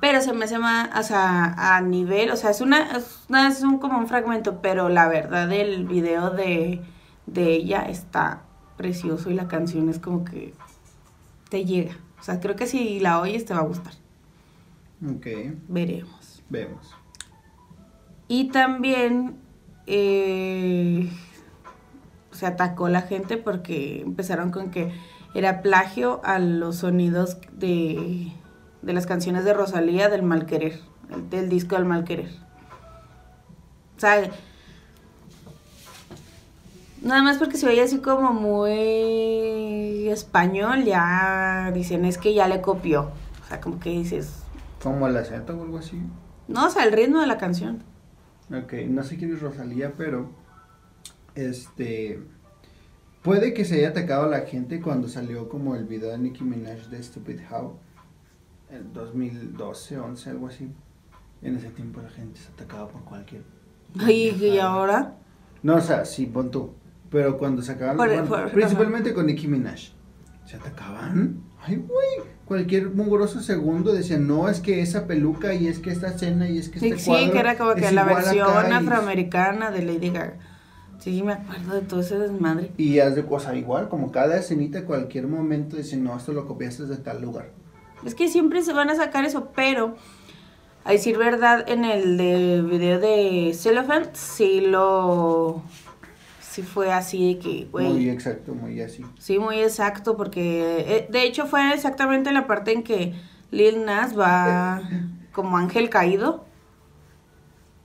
Pero se me hace más, o sea, a nivel, o sea, es una, es, una- es un, como un fragmento, pero la verdad el video de, de ella está precioso y la canción es como que te llega. O sea, creo que si la oyes te va a gustar. Ok, Veremos. vemos. Y también eh, se atacó la gente porque empezaron con que era plagio a los sonidos de, de las canciones de Rosalía del Mal Querer, el- del disco del Mal Querer. O sea, nada más porque se oye así como muy español, ya dicen es que ya le copió. O sea, como que dices, Como el acento o algo así. no, o sea, el ritmo de la canción. Ok, no sé quién es Rosalía, pero este puede que se haya atacado a la gente cuando salió como el video de Nicki Minaj de Stupid How en 2012, 11, algo así. En ese tiempo la gente se atacaba por cualquier. Y, y ahora, No, o sea, sí, pon tú. Pero cuando sacaban, Por- bueno, por- principalmente con Nicki Minaj, se atacaban. Ay, güey. Cualquier mugroso segundo decían, no, es que esa peluca y es que esta escena y es que sí, este sí, cuadro que era como que la versión acá", y- afroamericana de Lady Gaga. Sí, me acuerdo de todo ese desmadre. Y haz de cosa igual, como cada escenita, cualquier momento dicen, no, esto lo copiaste de tal lugar. Es que siempre se van a sacar eso, pero a decir verdad, en el de video de Cellophane, sí lo. Sí fue así de que, Muy güey. exacto, muy así. Sí, muy exacto, porque eh, de hecho fue exactamente la parte en que Lil Nas va como ángel caído.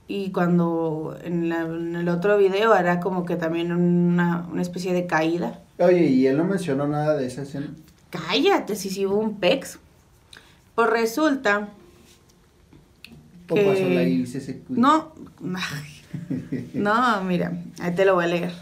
Y cuando en, la- en el otro video era como que también una, una especie de caída. Oye, y él no mencionó nada de esa escena. Cállate, si sí hubo un pex. Pues resulta O que- pasó la ICC. No, <laughs> ay, no, mira, ahí te lo voy a leer.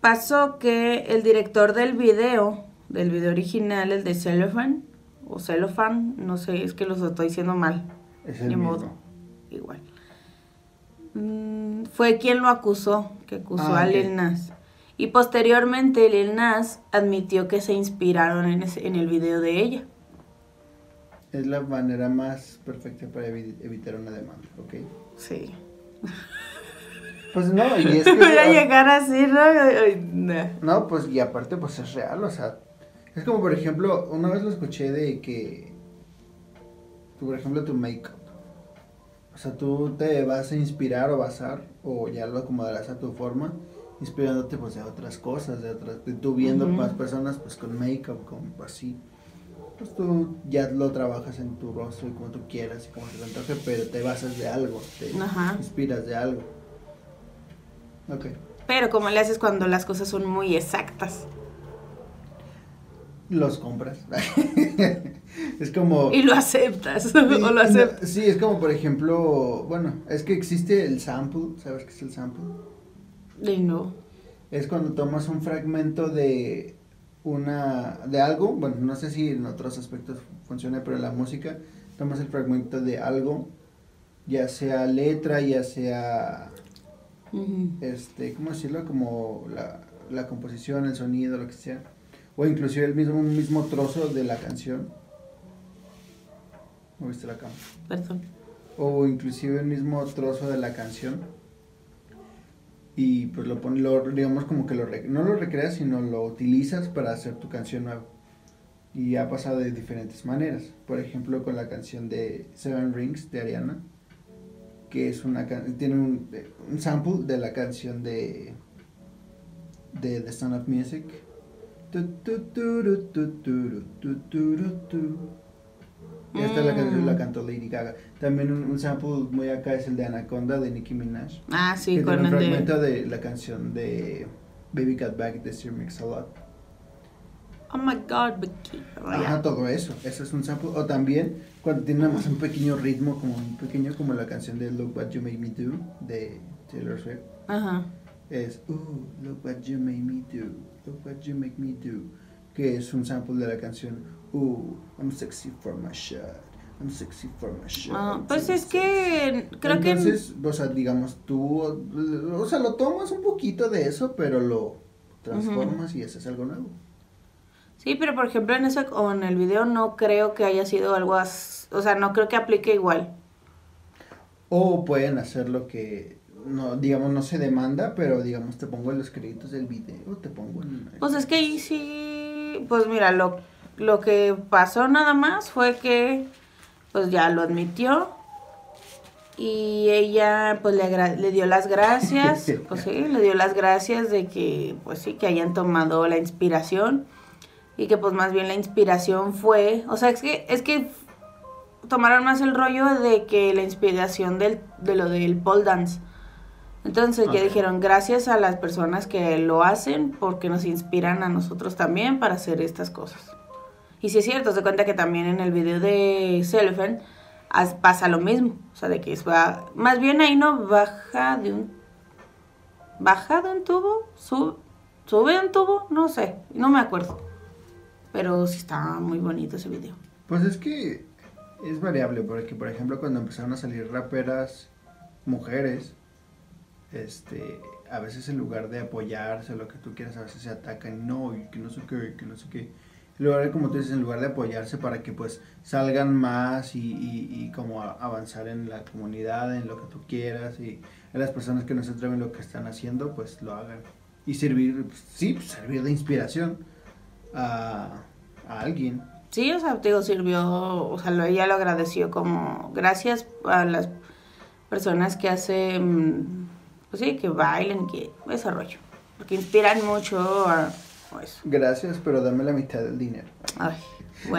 Pasó que el director del video del video original, el de Cellophane, o Cellophane, no sé, es que los estoy diciendo mal. Es el Ni mismo. modo. Igual. Mm, fue quien lo acusó, que acusó Ah, a. Lil Nas. Y posteriormente Lil Nas admitió que se inspiraron en, ese- en el video de ella. Es la manera más perfecta para evi- evitar una demanda, ¿ok? Sí. Pues no, y es <laughs> que... Voy a llegar así, ¿no? No, pues y aparte pues es real, o sea, es como por ejemplo, una vez lo escuché de que, tú, por ejemplo, tu make-up, o sea, tú te vas a inspirar o basar, o ya lo acomodarás a tu forma, inspirándote pues de otras cosas, de otras, de tú viendo Ujú. más personas pues con make-up, con así, pues tú ya lo trabajas en tu rostro y como tú quieras y como te antoje, pero te basas de algo, te Ajá. inspiras de algo. Ok. Pero como le haces cuando las cosas son muy exactas. Los compras. <laughs> es como... Y lo aceptas. <laughs> Sí, o lo aceptas. no, sí, es como por ejemplo, bueno, es que existe el sample, ¿sabes qué es el sample? Y no. Es cuando tomas un fragmento de una, de algo, bueno, no sé si en otros aspectos funciona, pero en la música, tomas el fragmento de algo, ya sea letra, ya sea, este, ¿cómo decirlo? Como la, la composición, el sonido, lo que sea, o inclusive el mismo, un mismo trozo de la canción. ¿Moviste la cámara? Perdón. o inclusive el mismo trozo de la canción y pues lo pones, lo, digamos como que lo, no lo recreas, sino lo utilizas para hacer tu canción nueva. Y ha pasado de diferentes maneras. Por ejemplo, con la canción de Seven Rings de Ariana, que es una tiene un, un sample de la canción de de The Sound of Music. Y esta la canción Mm. la cantó Lady Gaga. También un, un sample muy acá es el de Anaconda de Nicki Minaj. Ah, sí, que tiene un el de... fragmento de la canción de Baby Got Back de Sir Mix-a-Lot. Oh my God, Vicky. Ajá, todo eso. Eso es un sample. O también cuando tiene nada más un pequeño ritmo, como un pequeño, como la canción de Look What You Made Me Do de Taylor Swift. Ajá. Es Ooh, look what you made me do. Look what you make me do. Que es un sample de la canción Ooh, I'm sexy for my shot. I'm sexy for my shot. Ah, pues es que sexy". creo que... Entonces, o sea, digamos, tú, o sea, lo tomas un poquito de eso, pero lo transformas y haces algo nuevo. Sí, pero por ejemplo en eso o en el video no creo que haya sido algo as- O sea, no creo que aplique igual. O pueden hacer lo que, no, digamos, no se demanda, pero digamos, te pongo en los créditos del video, te pongo en... Pues es que ahí sí... Pues mira, lo, lo que pasó nada más fue que pues ya lo admitió y ella pues le, le dio las gracias, <laughs> pues sí, le dio las gracias de que pues sí, que hayan tomado la inspiración y que pues más bien la inspiración fue, o sea, es que es que tomaron más el rollo de que la inspiración del, de lo del pole dance. Entonces ya Ok. dijeron gracias a las personas que lo hacen porque nos inspiran a nosotros también para hacer estas cosas. Y si es cierto, se cuenta que también en el video de Cellophane as- pasa lo mismo. O sea, de que es va, más bien ahí no baja de un baja de un tubo, sube, sube de un tubo, no sé, no me acuerdo. Pero sí está muy bonito ese video. Pues es que es variable, porque por ejemplo cuando empezaron a salir raperas mujeres, este, a veces en lugar de apoyarse, lo que tú quieras, a veces se atacan, no, y que no sé qué, que no sé qué. En lugar de, como tú dices, en lugar de apoyarse para que pues salgan más y, y, y como avanzar en la comunidad, en lo que tú quieras, y a las personas que no se atreven lo que están haciendo, pues lo hagan. Y servir, pues, sí, pues, servir de inspiración a, a alguien. Sí, o sea, te digo, sirvió, o sea, lo- ella lo agradeció como gracias a las personas que hacen, pues sí, que bailen, que ese rollo. Porque inspiran mucho a, a eso. Gracias, pero dame la mitad del dinero. Ay,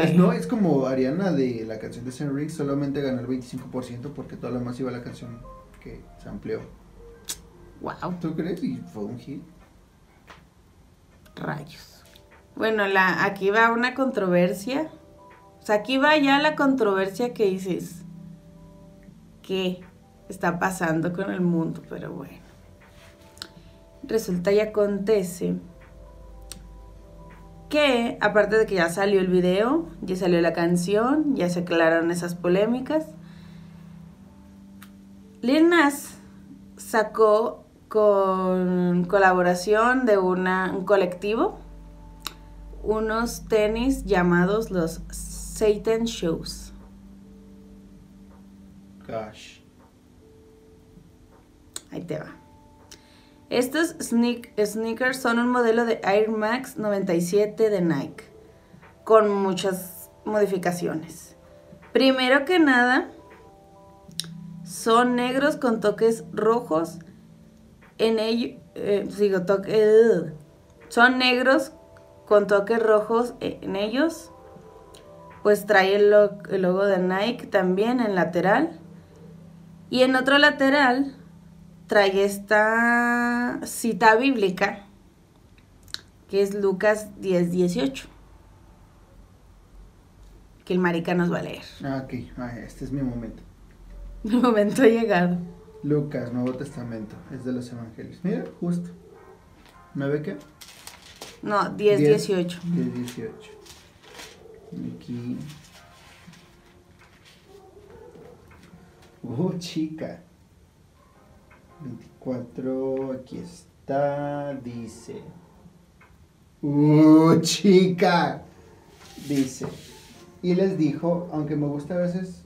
Es, güey. no, es como Ariana de la canción de Saint Rick, solamente ganó el 25% porque todo lo demás iba la canción que se amplió. Wow, ¿Tú crees? Y fue un hit. rayos. Bueno, la, aquí va una controversia. O sea, aquí va ya la controversia que dices. ¿Qué está pasando con el mundo? Pero bueno. Resulta y acontece que aparte de que ya salió el video, ya salió la canción, ya se aclararon esas polémicas, Lil Nas sacó con colaboración de un colectivo unos tenis llamados los Satan Shoes. Gosh. Ahí te va. Estos sneak- sneakers son un modelo de Air Max 97 de Nike, con muchas modificaciones. Primero que nada, son negros con toques rojos. En ellos, digo, toque, ugh. son negros con toques rojos en ellos. Pues trae el logo de Nike también en lateral. Y en otro lateral trae esta cita bíblica, que es Lucas 10, 18. Que el marica nos va a leer. Ah, ok. Ah, este es mi momento. <laughs> El momento ha llegado. Lucas, Nuevo Testamento. Es de los Evangelios. Mira, justo. ¿9 qué? No, 10, Diez. 18. 10, 18. Aquí. Uh, chica. 24, aquí está, dice. Uh, chica. Dice. Y les dijo, aunque me gusta a veces,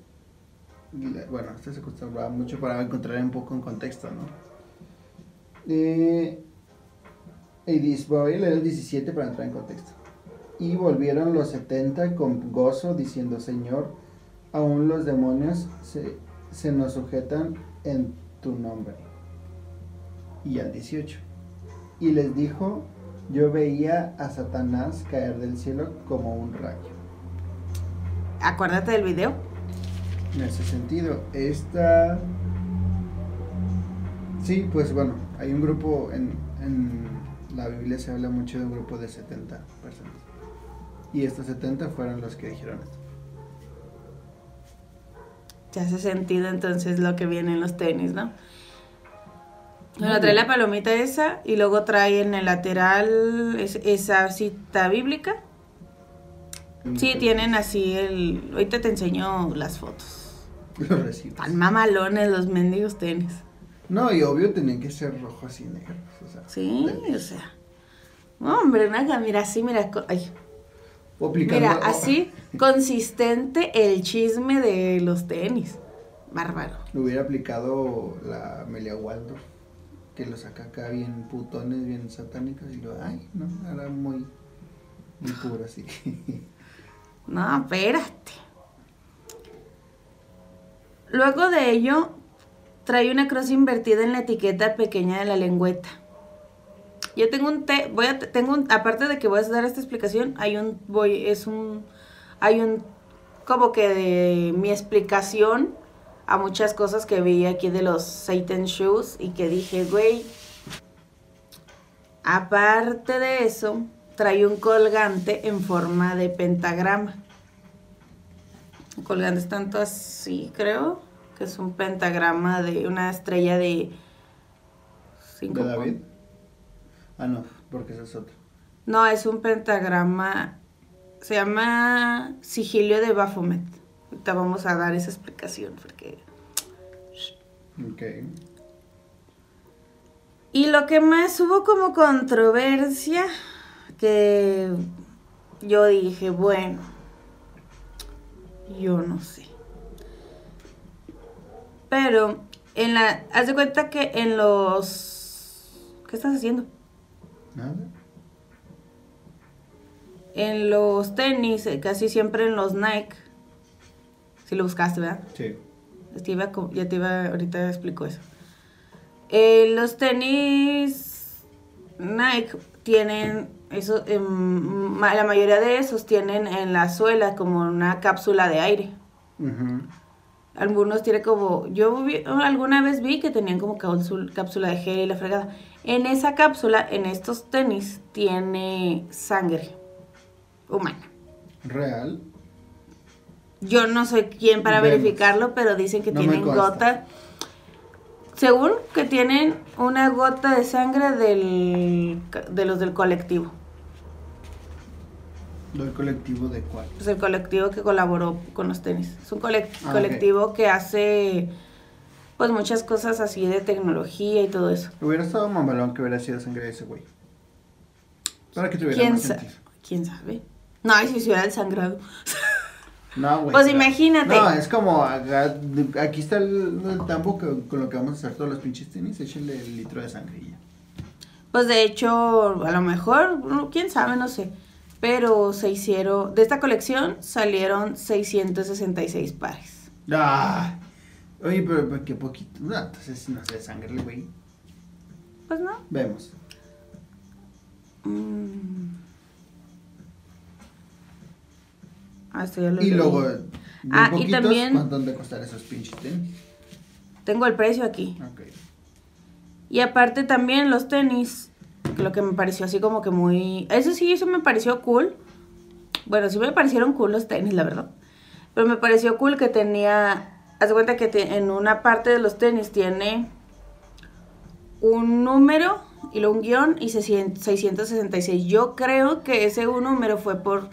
bueno, esto se acostumbraba mucho para encontrar un poco en contexto, ¿no? Eh, y dice, voy a leer el 17 para entrar en contexto. Y volvieron los 70 con gozo, diciendo, Señor, aún los demonios se, se nos sujetan en tu nombre. Y al 18. Y les dijo, yo veía a Satanás caer del cielo como un rayo. Acuérdate del video. En ese sentido, esta... Sí, pues bueno, hay un grupo, en, en la Biblia se habla mucho de un grupo de 70 personas. Y estos 70 fueron los que dijeron esto. Te hace sentido entonces lo que viene en los tenis, ¿no? Bueno, trae la palomita esa y luego trae en el lateral es- esa cita bíblica. Sí, tienen así el... Ahorita te enseño las fotos. <laughs> Los. Tan mamalones los mendigos tenis. No, y obvio tenían que ser rojos y negros. O sea, Sí, de- o sea. Hombre, nada, mira así, mira. ay, mira, así consistente el chisme de los tenis. Bárbaro. Lo hubiera aplicado la Amelia Waldorf, que lo saca acá bien putones, bien satánicos, y lo, ay, no, era muy, muy puro así. <laughs> No, espérate. Luego de ello, trae una cruz invertida en la etiqueta pequeña de la lengüeta. Yo tengo un te, voy a tengo un, aparte de que voy a dar esta explicación, hay un voy es un hay un como que de mi explicación a muchas cosas que vi aquí de los Satan shoes y que dije, güey, aparte de eso, trae un colgante en forma de pentagrama. El colgante es tanto así, creo, que es un pentagrama de una estrella de cinco ¿De David? Ah, no, porque ese es otro. No, es un pentagrama. Se llama Sigilio de Baphomet. Ahorita vamos a dar esa explicación porque. Ok. Y lo que más hubo como controversia, que yo dije, bueno, yo no sé. Pero en la, haz de cuenta que en los, ¿qué estás haciendo? Nada. En los tenis, eh, casi siempre en los Nike. Lo buscaste, ¿verdad? Sí. Te iba ya te iba, ahorita explico eso. Eh, los tenis Nike tienen, eso, em, la mayoría de esos tienen en la suela como una cápsula de aire. Ujú. Algunos tienen como, yo vi- alguna vez vi que tenían como cápsul- cápsula de gel y la fregada. En esa cápsula, en estos tenis, tiene sangre humana. Real. Yo no soy quien para Vemos. verificarlo, pero dicen que No tienen gota. Según que tienen una gota de sangre del, de los del colectivo. ¿El colectivo de cuál? Pues el colectivo que colaboró con los tenis. Es un Ah, colectivo que hace pues muchas cosas así de tecnología y todo eso. Hubiera estado mamalón que hubiera sido sangre de ese güey. Para que tuviera ¿Quién, más sa- sentido. ¿Quién sabe? No, si se hubiera el sangrado. <laughs> No, güey. Pues imagínate. No, es como, aquí está el, el tambo que- con lo que vamos a hacer todos los pinches tenis, échenle el litro de ya. Pues de hecho, a lo mejor, quién sabe, no sé. Pero se hicieron, de esta colección salieron 666 pares. Ah, oye, pero, pero qué poquito. No, entonces no sé, sangre, güey. Pues no. Vemos. Mm. Ah, esto ya lo Y luego, bien Ah, y también- ¿cuánto han de costar esos pinches tenis? Tengo el precio aquí. Ok. Y aparte también los tenis, lo que me pareció así como que muy... Eso sí, eso me pareció cool. Bueno, sí me parecieron cool los tenis, la verdad. Pero me pareció cool que tenía... Haz de cuenta que te- en una parte de los tenis tiene un número y luego un guion y 666. Yo creo que ese un número fue por...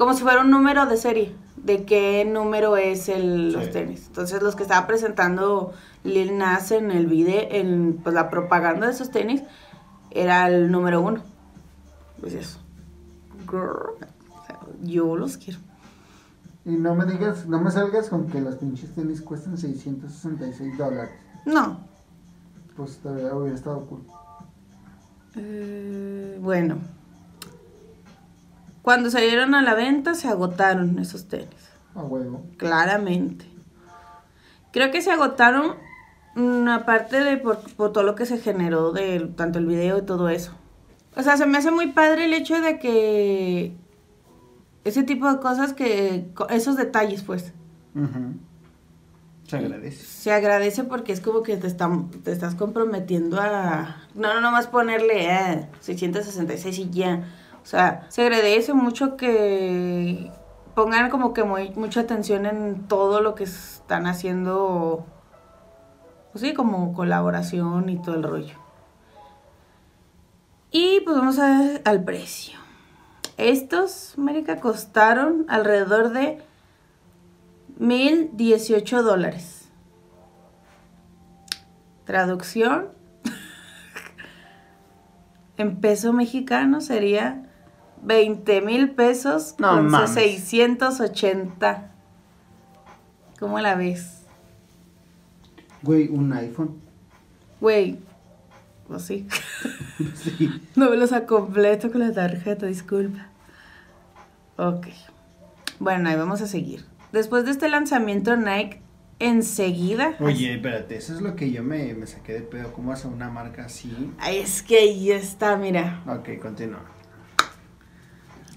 Como si fuera un número de serie. De qué número es el, los tenis. Entonces los que estaba presentando Lil Nas en el video, en pues, la propaganda de esos tenis, era el número uno. Pues eso. Girl. O sea, yo los quiero. Y no me digas, no me salgas con que los pinches tenis cuestan 666 dólares. No. Pues todavía hubiera estado cool. Eh, bueno. Cuando salieron a la venta se agotaron esos tenis. A huevo. Claramente. Creo que se agotaron mm, aparte de por, por todo lo que se generó de tanto el video y todo eso. O sea, se me hace muy padre el hecho de que ese tipo de cosas que esos detalles pues. Se agradece. se agradece porque es como que te, están, te estás comprometiendo a no no nomás ponerle eh, 666 y ya. O sea, se agradece mucho que pongan como que muy, mucha atención en todo lo que están haciendo, pues sí, como colaboración y todo el rollo. Y pues vamos a ver al precio. Estos, América, costaron alrededor de 1018 dólares. Traducción <laughs> en peso mexicano sería 20 mil pesos No con mames. 680. ¿Cómo la ves? Güey, un iPhone. Güey, pues sí. <laughs> sí. No me los completo con la tarjeta, disculpa. Ok. Bueno, ahí vamos a seguir. Después de este lanzamiento, Nike enseguida. Oye, espérate, eso es lo que yo me, me saqué de pedo. ¿Cómo hace una marca así? Ay, es que ahí está, mira. Ok, continúa.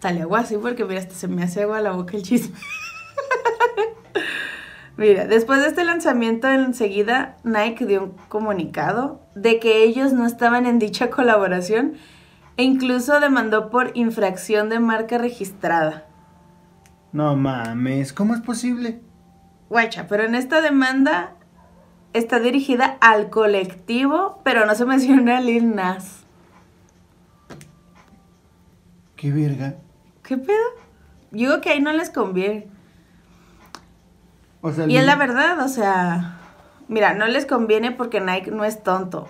Hasta le agua así porque, mira, hasta se me hace agua la boca el chisme. <laughs> mira, después de este lanzamiento, enseguida Nike dio un comunicado de que ellos no estaban en dicha colaboración e incluso demandó por infracción de marca registrada. No mames, ¿cómo es posible? Guacha, pero en esta demanda está dirigida al colectivo, pero no se menciona a Lil Nas. ¿Qué verga? ¿Qué pedo? Yo digo que ahí no les conviene. O sea, Y es la verdad, o sea, mira, no les conviene porque Nike no es tonto.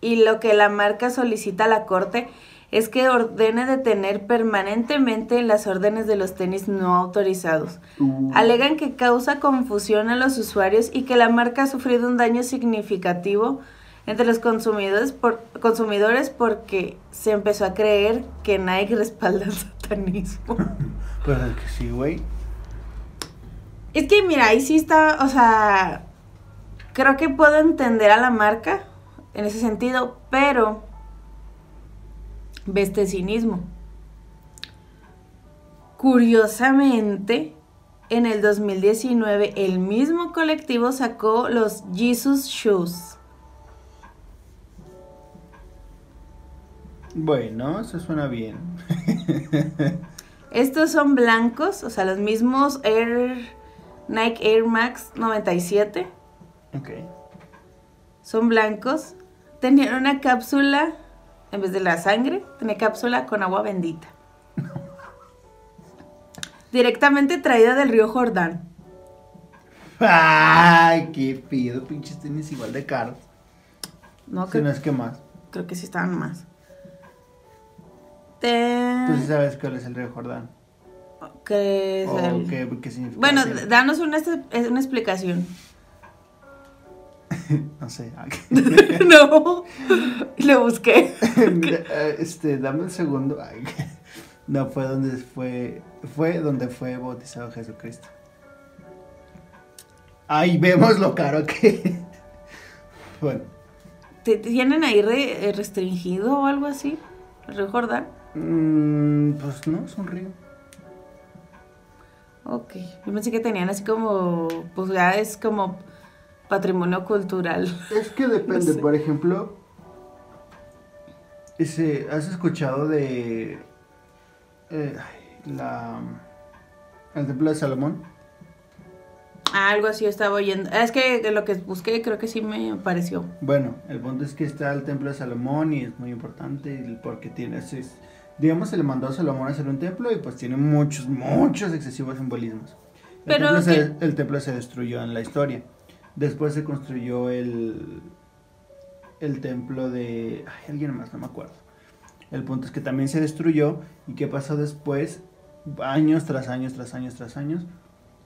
Y lo que la marca solicita a la corte es que ordene detener permanentemente las órdenes de los tenis no autorizados. Uh, Alegan que causa confusión a los usuarios y que la marca ha sufrido un daño significativo entre los consumidores, por, consumidores porque se empezó a creer que Nike <laughs> respalda satanismo. <laughs> Pues es que sí, güey. Es que mira, ahí sí está, o sea, creo que puedo entender a la marca en ese sentido, pero ve este cinismo. Curiosamente, en el 2019 el mismo colectivo sacó los Jesus Shoes. Bueno, eso suena bien. Estos son blancos, o sea, los mismos Air Nike Air Max 97. Ok. Son blancos. Tenían una cápsula, en vez de la sangre, tenía cápsula con agua bendita. <laughs> directamente traída del río Jordán. Ay, qué pido, pinches tenis igual de caros. No, Si creo, no es que más. creo que sí estaban más. Te- Tú sí sabes cuál es el río Jordán. que es el- qué, qué significa. Bueno, ese- danos una, una explicación. <laughs> no sé. <laughs> no, lo busqué. <laughs> este, dame un segundo. No fue donde fue, fue donde fue bautizado Jesucristo. Ahí vemos lo caro que. bueno, ¿Te- ¿Tienen ahí re- eh, restringido o algo así? ¿El río Jordán? Mm, pues no, es un río. Ok. Yo pensé que tenían así como, pues ya es como patrimonio cultural. Es que <laughs> depende, No sé. por ejemplo, ese, ¿has escuchado de eh, la el templo de Salomón? Ah, algo así yo estaba oyendo. Es que lo que busqué creo que sí me pareció. Bueno, el punto es que está el templo de Salomón y es muy importante y porque tiene, es- digamos, se le mandó a Salomón a hacer un templo y pues tiene muchos, muchos excesivos simbolismos. El, Pero templo, se, el templo se destruyó en la historia. Después se construyó el, el templo de... Ay, alguien más, no me acuerdo. El punto es que también se destruyó y qué pasó después, años tras años, tras años, tras años.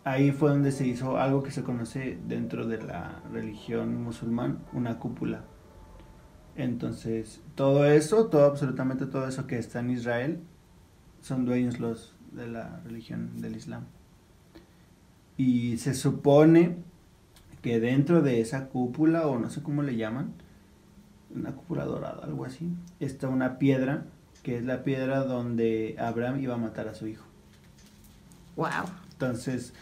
Ahí fue donde se hizo algo que se conoce dentro de la religión musulmán, una cúpula. Entonces, todo eso, todo, absolutamente todo eso que está en Israel, son dueños los de la religión del Islam. Y se supone que dentro de esa cúpula, o no sé cómo le llaman, una cúpula dorada, algo así, está una piedra, que es la piedra donde Abraham iba a matar a su hijo. Wow. Entonces,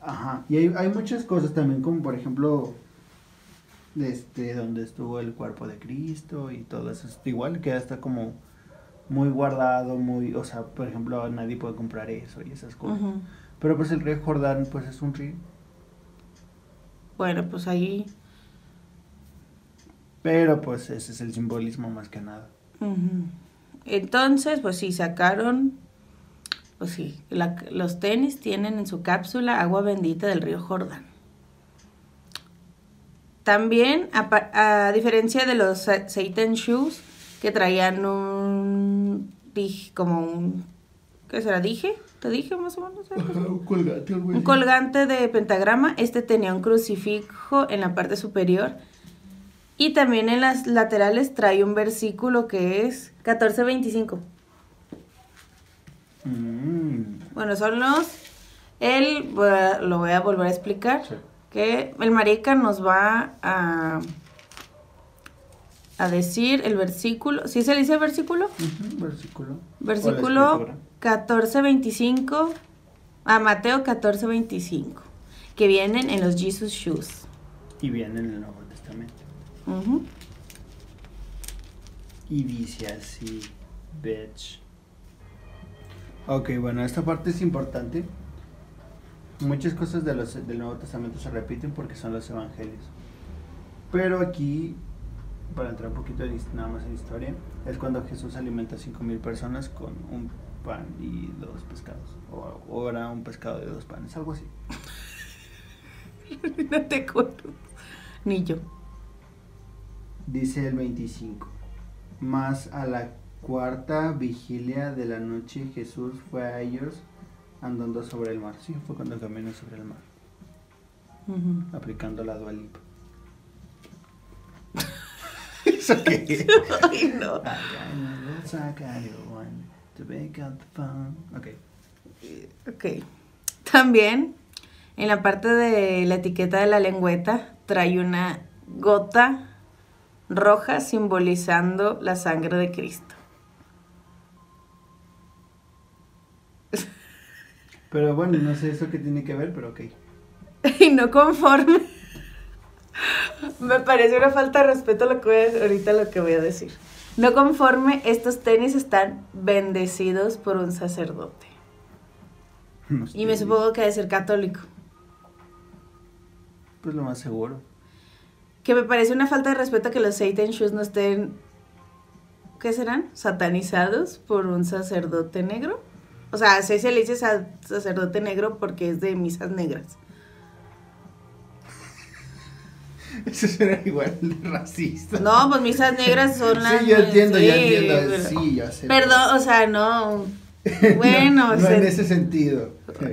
ajá. Y hay, hay muchas cosas también, como por ejemplo, este, donde estuvo el cuerpo de Cristo y todo eso. Es Igual queda está como muy guardado, muy, o sea, por ejemplo, nadie puede comprar eso y esas cosas. Pero pues el río Jordán, pues es un río. Bueno, pues ahí. Pero pues ese es el simbolismo más que nada. Entonces, pues sí, sacaron. Pues sí, la- los tenis tienen en su cápsula agua bendita del río Jordán. También, a, diferencia de los Sa- Satan Shoes, que traían un. como un. ¿Qué será? ¿Dije? ¿Te dije más o menos? un colgante, Un de pentagrama. Este tenía un crucifijo en la parte superior. Y también en las laterales trae un versículo que es 1425. Mm, Bueno, son los. Él, lo voy a volver a explicar. Sí. Que el marica nos va a. a decir el versículo. ¿Sí se le dice versículo? ujú, versículo. Versículo escritura. 1425 a Mateo 1425, que vienen en los Jesus Shoes. Y viene en el Nuevo Testamento. Ujú. Y dice así, bitch. Ok, bueno, esta parte es importante. Muchas cosas de los, del Nuevo Testamento se repiten porque son los evangelios. Pero aquí, para entrar un poquito en nada más en historia, es cuando Jesús alimenta a 5.000 personas con un pan y dos pescados. O, era un pescado de dos panes, algo así. <laughs> no te acuerdo. Ni yo. Dice el 25. Más a la cuarta vigilia de la noche Jesús fue a ellos andando sobre el mar. Sí, fue cuando caminó sobre el mar, aplicando la dualip. <laughs> ¿Eso qué? Ay, no. Ok. Ok. También, en la parte de la etiqueta de la lengüeta, trae una gota roja simbolizando la sangre de Cristo. Pero bueno, no sé eso qué tiene que ver, pero ok. <laughs> Y no conforme. Me parece una falta de respeto lo que voy a, ahorita lo que voy a decir. No conforme, estos tenis están bendecidos por un sacerdote. Y me tenis. supongo que debe ser católico. Pues lo más seguro. Que me parece una falta de respeto que los Satan Shoes no estén, ¿qué serán? Satanizados por un sacerdote negro. O sea, a se le dice sa- sacerdote negro porque es de misas negras. <laughs> Eso suena igual de racista. No, pues misas negras son las... Sí, yo entiendo, yo sí, entiendo. pero- Sí, yo sé. Perdón, o sea, <laughs> no. Bueno, no, o no sea- en ese sentido. <laughs>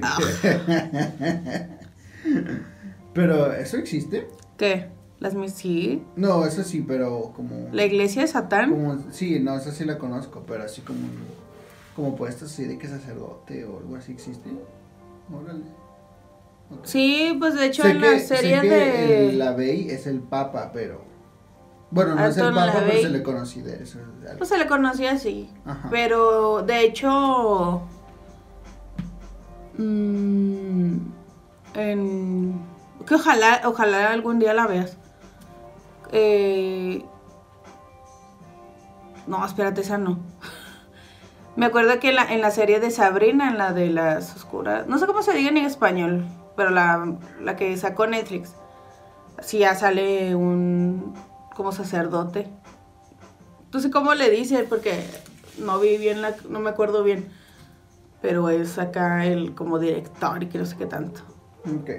Pero, ¿eso existe? ¿Qué? Las mis sí. No, eso sí, pero como... La iglesia de Satán. como sí, no, esa sí la conozco, pero así como... Como puestos así de que sacerdote o algo así existe. Órale. Sí, pues de hecho Sé en que- la sé serie que de. el- La Bey es el Papa, pero... Bueno, no es el Papa, pero se le conocí de eso. Pues se le conocía así. Ajá. Pero de hecho. mm, en, que ojalá, ojalá algún día la veas. Eh, no, espérate, esa no. <laughs> Me acuerdo que en la, en la serie de Sabrina, en la de las oscuras, no sé cómo se diga en español, pero la, la que sacó Netflix, sí ya sale un como sacerdote. No sé cómo le dicen, porque no vi bien, la, no me acuerdo bien, pero es acá el como director y que no sé qué tanto. Ok.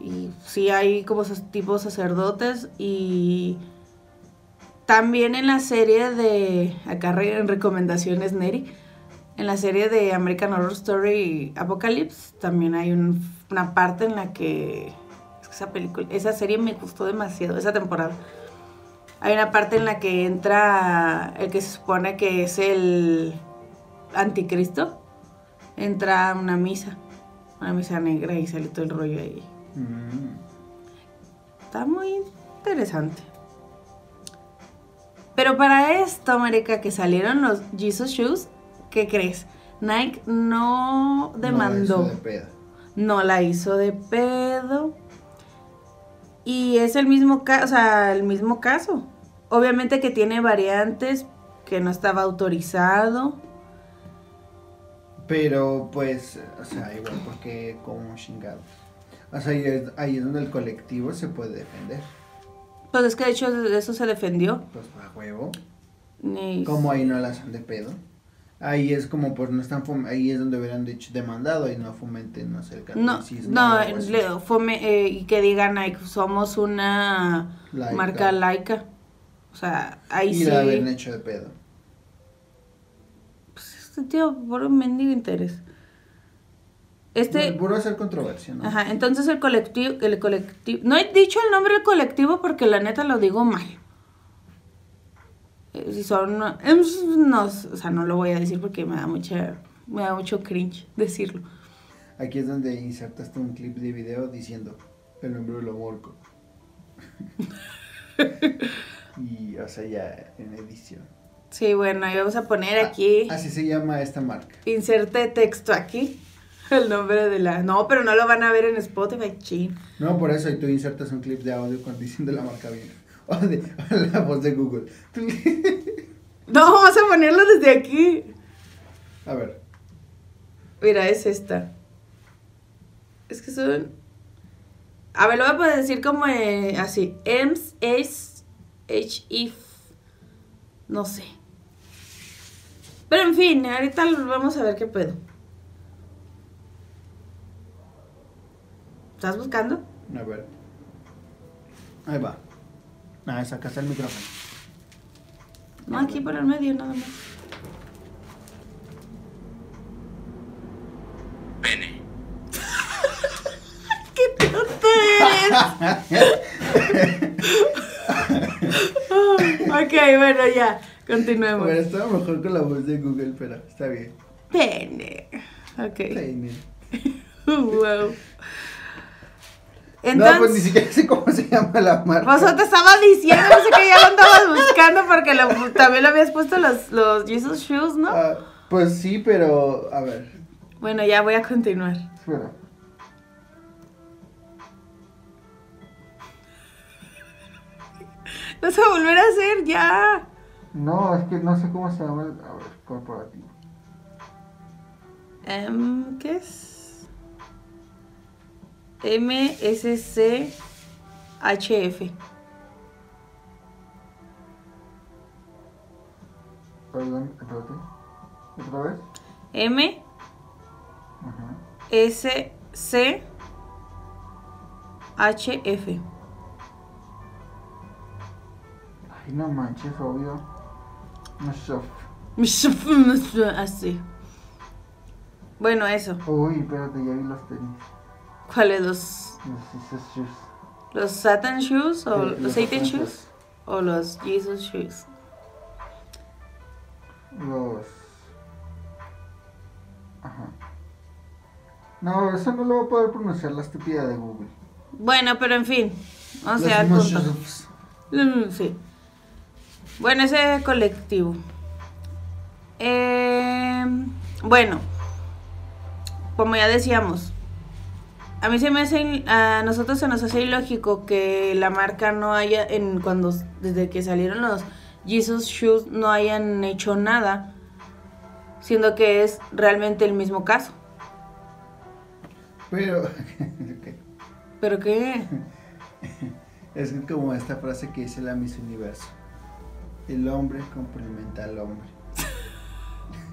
Y sí hay como esos tipos sacerdotes y también en la serie de, acá en recomendaciones Neri, en la serie de American Horror Story Apocalypse también hay un- una parte en la que, es que esa película, esa serie me gustó demasiado, esa temporada. Hay una parte en la que entra el que se supone que es el anticristo, entra a una misa, una misa negra y sale todo el rollo ahí. Mm. Está muy interesante. Pero para esto, marica, que salieron los Jesus Shoes, ¿qué crees? Nike no demandó. No, eso de pedo. No la hizo de pedo. Y es el mismo caso, o sea, el mismo caso. Obviamente que tiene variantes que no estaba autorizado. Pero pues, o sea, igual porque como chingados. O sea, ahí es, ahí es donde el colectivo se puede defender. Pues es que de hecho de eso se defendió. Pues a huevo. Ni- Como ahí no la hacen de pedo. Ahí es como pues no están fom- ahí es donde hubieran dicho demandado y no fomenten, no sé, el No, catolicismo. no, o algo así. le- fome- eh, y que digan Nike, somos una Laica. marca laica. O sea, ahí y sí. la habían hecho de pedo. Pues, este tío, por un mendigo interés. Este, puro hacer controversia, ¿no? ajá, entonces el colectivo, el colectivo, no he dicho el nombre del colectivo porque la neta lo digo mal. Eh, Si son, em, no, o sea, no lo voy a decir porque me da mucha, me da mucho cringe decirlo. Aquí es donde insertaste un clip de video diciendo el nombre del amorco. <laughs> y, o sea, ya en edición. Sí, bueno, ahí vamos a poner Ah, aquí. Así se llama esta marca. Inserte texto aquí. <laughs> El nombre de la. No, pero no lo van a ver en Spotify, chin. No, por eso, y tú insertas un clip de audio cuando diciendo la marca bien. <laughs> O de o la voz de Google. <laughs> No, vamos a ponerlo desde aquí. A ver. Mira, es esta. Es que son. A ver, lo voy a poder decir como eh, así. EMS, S, H, if. No sé. Pero en fin, ahorita vamos a ver qué pedo. ¿Estás buscando? A ver. Ahí va. Ah, sacaste el micrófono. No, aquí por el medio, nada más. Pene. <laughs> ¡Qué tonto eres! <laughs> ok, bueno, ya. Continuemos. Bueno, estaba mejor con la voz de Google, pero está bien. Pene. Ok. Peine. <laughs> wow. No, pues ni siquiera sé cómo se llama la marca. pues te estaba diciendo, no sé que ya lo andabas buscando porque lo- también lo habías puesto los, los Jesus Shoes, ¿no? Ah, pues sí, pero a ver. Bueno, ya voy a continuar. Espera. No se va a volver a hacer, ya. No, es que no sé cómo se llama el. A ver, corporativo. Em, ¿Qué es? MSCHF. Perdón, espérate. ¿Otra vez? M S C H F. Ay, no manches, obvio. <laughs> Así. Bueno, eso. Uy, espérate, ya vi los tenis. ¿Cuáles los? Los esos shoes. ¿Los Satan Shoes o Sí, los Satan Shoes? ¿O los Jesus Shoes? Los. Ajá. No, eso no lo voy a poder pronunciar la estúpida de Google. Bueno, pero en fin. O sea, Los punto. Mm, Sí. Bueno, ese colectivo. Eh, bueno, como ya decíamos, a mí se me hace, a nosotros se nos hace ilógico que la marca no haya, en cuando desde que salieron los Jesus Shoes no hayan hecho nada, siendo que es realmente el mismo caso. Pero. <laughs> ¿Pero qué? <laughs> Es como esta frase que dice la Miss Universo. El hombre complementa al hombre.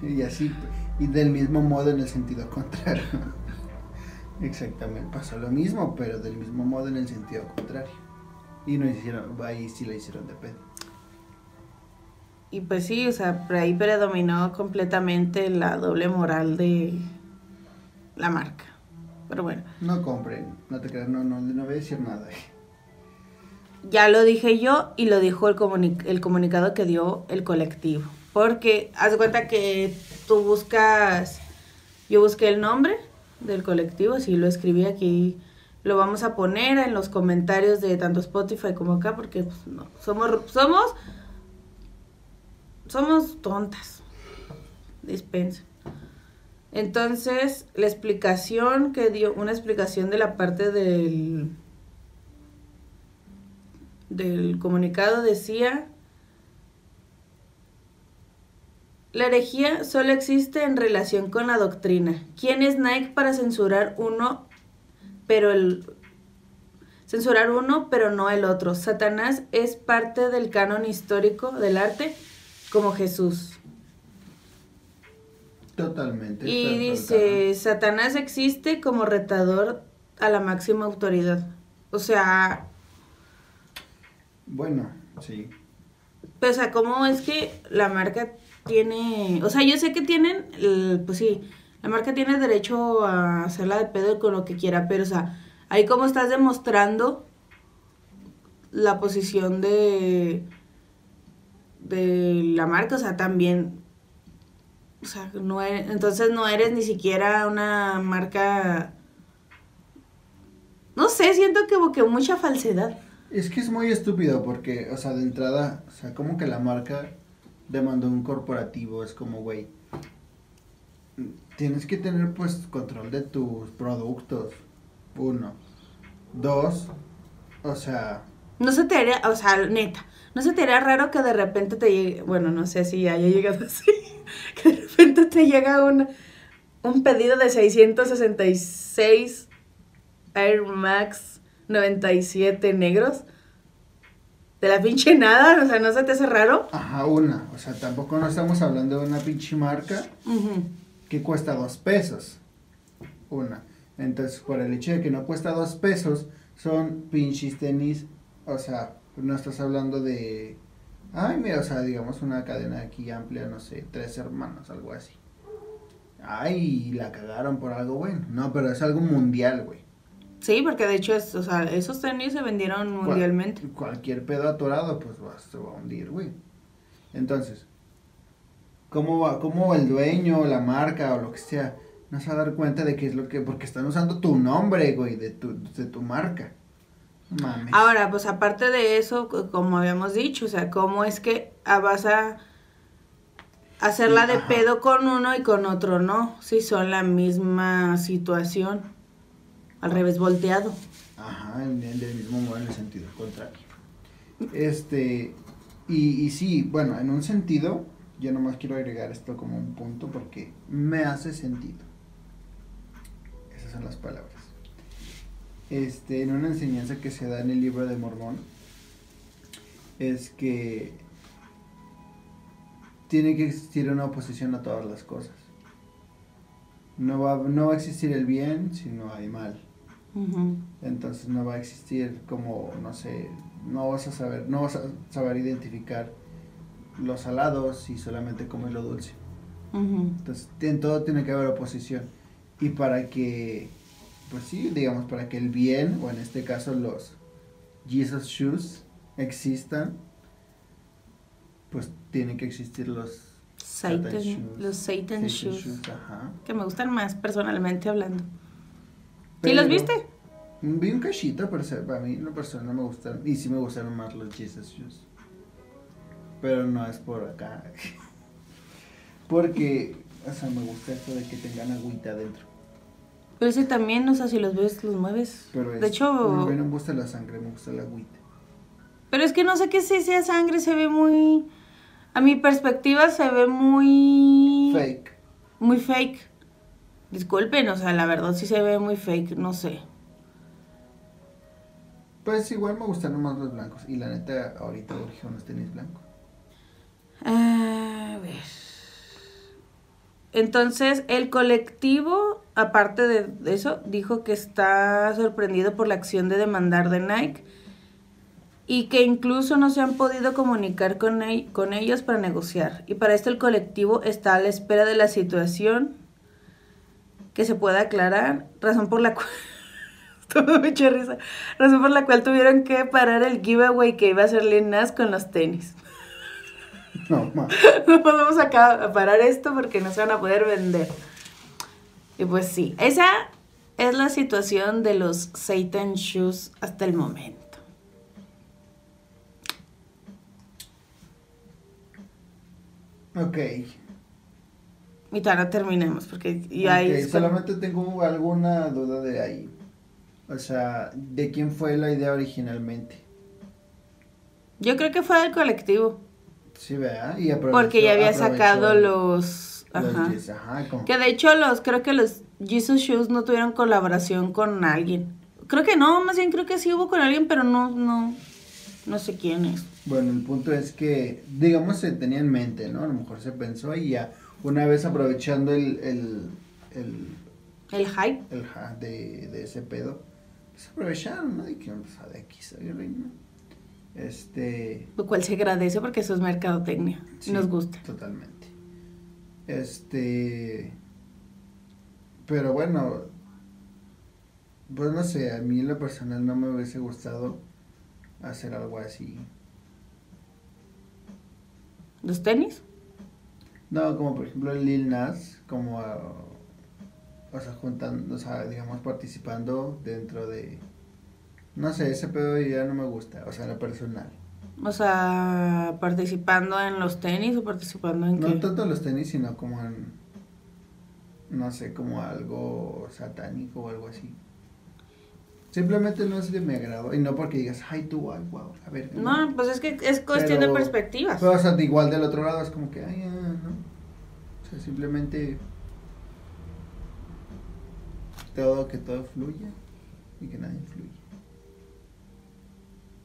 <laughs> y así, y del mismo modo en el sentido contrario. Exactamente, pasó lo mismo, pero del mismo modo en el sentido contrario. Y no hicieron, ahí sí lo hicieron de pedo. Y pues sí, o sea, por ahí predominó completamente la doble moral de la marca. Pero bueno, No compren, no te creas, no, no, no voy a decir nada. ya lo dije yo y lo dijo el, comuni- el comunicado que dio el colectivo. Porque haz de cuenta que tú buscas, yo busqué el nombre del colectivo, sí lo escribí aquí, lo vamos a poner en los comentarios de tanto Spotify como acá, porque pues, somos, somos, somos tontas. Dispensen. Entonces, la explicación que dio, una explicación de la parte del, del comunicado decía, la herejía solo existe en relación con la doctrina. ¿Quién es Nike para censurar uno, pero el censurar uno, pero no el otro? Satanás es parte del canon histórico del arte como Jesús. Totalmente. Y dice, Satanás existe como retador a la máxima autoridad. O sea, Bueno, sí. Pero, o sea, ¿cómo es que la marca tiene... O sea, yo sé que tienen, el- pues sí, la marca tiene derecho a hacerla de pedo con lo que quiera, pero, o sea, ahí como estás demostrando la posición de... de la marca, o sea, también... O sea, no eres- entonces no eres ni siquiera una marca... No sé, siento que que mucha falsedad. Es que es muy estúpido porque, o sea, de entrada, o sea, como que la marca demandó un corporativo, es como, güey, tienes que tener pues control de tus productos, uno. Dos, o sea, No se te haría, o sea, neta, no se te haría raro que de repente te llegue, bueno, no sé si haya llegado <laughs> así, que de repente te llega un, un pedido de 666 Air Max 97 negros. De la pinche nada, o sea, ¿no se te hace raro? ajá, una, o sea, tampoco no estamos hablando de una pinche marca que cuesta dos pesos, una. Entonces, por el hecho de que no cuesta dos pesos, son pinches tenis, o sea, no estás hablando de, ay, mira, o sea, digamos una cadena aquí amplia, no sé, tres hermanos, algo así. Ay, la cagaron por algo bueno. No, pero es algo mundial, güey. Sí, porque de hecho, es, o sea, esos tenis se vendieron Cual- mundialmente. cualquier pedo atorado, pues va, se va a hundir, güey. Entonces, ¿cómo va, cómo el dueño, la marca o lo que sea, no se va a dar cuenta de qué es lo que, porque están usando tu nombre, güey, de tu, de tu marca. Mames. Ahora, pues aparte de eso, como habíamos dicho, o sea, ¿cómo es que ah, vas a hacerla de Ajá. pedo con uno y con otro no? Si son la misma situación, al revés volteado. Ajá, en el del mismo modo en el sentido contrario. Este, y, y sí, bueno, en un sentido, yo nomás quiero agregar esto como un punto porque me hace sentido. Esas son las palabras. Este, en una enseñanza que se da en el libro de Mormón, es que tiene que existir una oposición a todas las cosas. No va, no va a existir el bien si no hay mal. Entonces no va a existir como, no sé, no vas a saber, no vas a saber identificar los salados y solamente comer lo dulce. Entonces en todo tiene que haber oposición. Y para que, pues sí, digamos, para que el bien, o en este caso los Jesus Shoes, existan, pues tienen que existir los Satan, shoes. los Satan, Satan shoes, Ajá. que me gustan más personalmente hablando. ¿Sí Pero- los viste? Vi un cachito, pero para mí en lo personal no me gustaron. Y sí me gustaron más los Jesus Shoes. Pero no es por acá. <laughs> Porque, o sea, me gusta esto de que tengan agüita adentro. Pero ese también, o sea, si los ves, los mueves. Pero es, de hecho, A mí no me gusta la sangre, me gusta la agüita. pero es que no sé qué si sea sangre, se ve muy... A mi perspectiva se ve muy... Fake. Muy fake. Disculpen, o sea, la verdad sí se ve muy fake, no sé. Pues igual me gustaron más los blancos. Y la neta, ahorita urgió unos tenis blancos. A ver. Entonces, el colectivo, aparte de eso, dijo que está sorprendido por la acción de demandar de Nike y que incluso no se han podido comunicar con, con ellos para negociar. Y para esto el colectivo está a la espera de la situación que se pueda aclarar, razón por la cual... <laughs> Esto me mucha risa. Razón por la cual tuvieron que parar el giveaway que iba a hacer Lil Nas con los tenis. <laughs> No, ma. no podemos acá a parar esto porque no se van a poder vender. Y pues sí, esa es la situación de los Satan Shoes hasta el momento. Ok. Y todavía no terminemos porque ya ahí solamente tengo alguna duda de ahí. O sea, ¿de quién fue la idea originalmente? Yo creo que fue del colectivo. Sí, ¿verdad? Y Porque ya había sacado los... los Ajá. yes, ajá, Que de hecho los, creo que los Jesus Shoes no tuvieron colaboración con alguien. Creo que no, más bien creo que sí hubo con alguien, pero no, no, no sé quién es. Bueno, el punto es que, digamos, se tenía en mente, ¿no? A lo mejor se pensó y ya, una vez aprovechando el, el, el, El hype. el ja de, de ese pedo, pues aprovecharon, ¿no? Que, pues, de aquí soy reina. Este... Lo cual se agradece porque eso es mercadotecnia. sí, Nos gusta. Totalmente. Este... Pero bueno, pues no sé, a mí en lo personal no me hubiese gustado hacer algo así. ¿Los tenis? No, como por ejemplo Lil Nas, como, ah, o sea, juntando, o sea, digamos, participando dentro de, no sé, ese pedo ya no me gusta, o sea, lo personal. O sea, participando en los tenis o participando en No qué? tanto en los tenis, sino como en, no sé, como algo satánico o algo así. Simplemente no es de mi agrado, y no porque digas, ay, tú, ay, wow, a ver. No, pues es que es cuestión de Pero- perspectivas. Pero, o sea, de igual del otro lado es como que, ay, ah, no. O sea, simplemente todo, que todo fluya y que nadie fluya.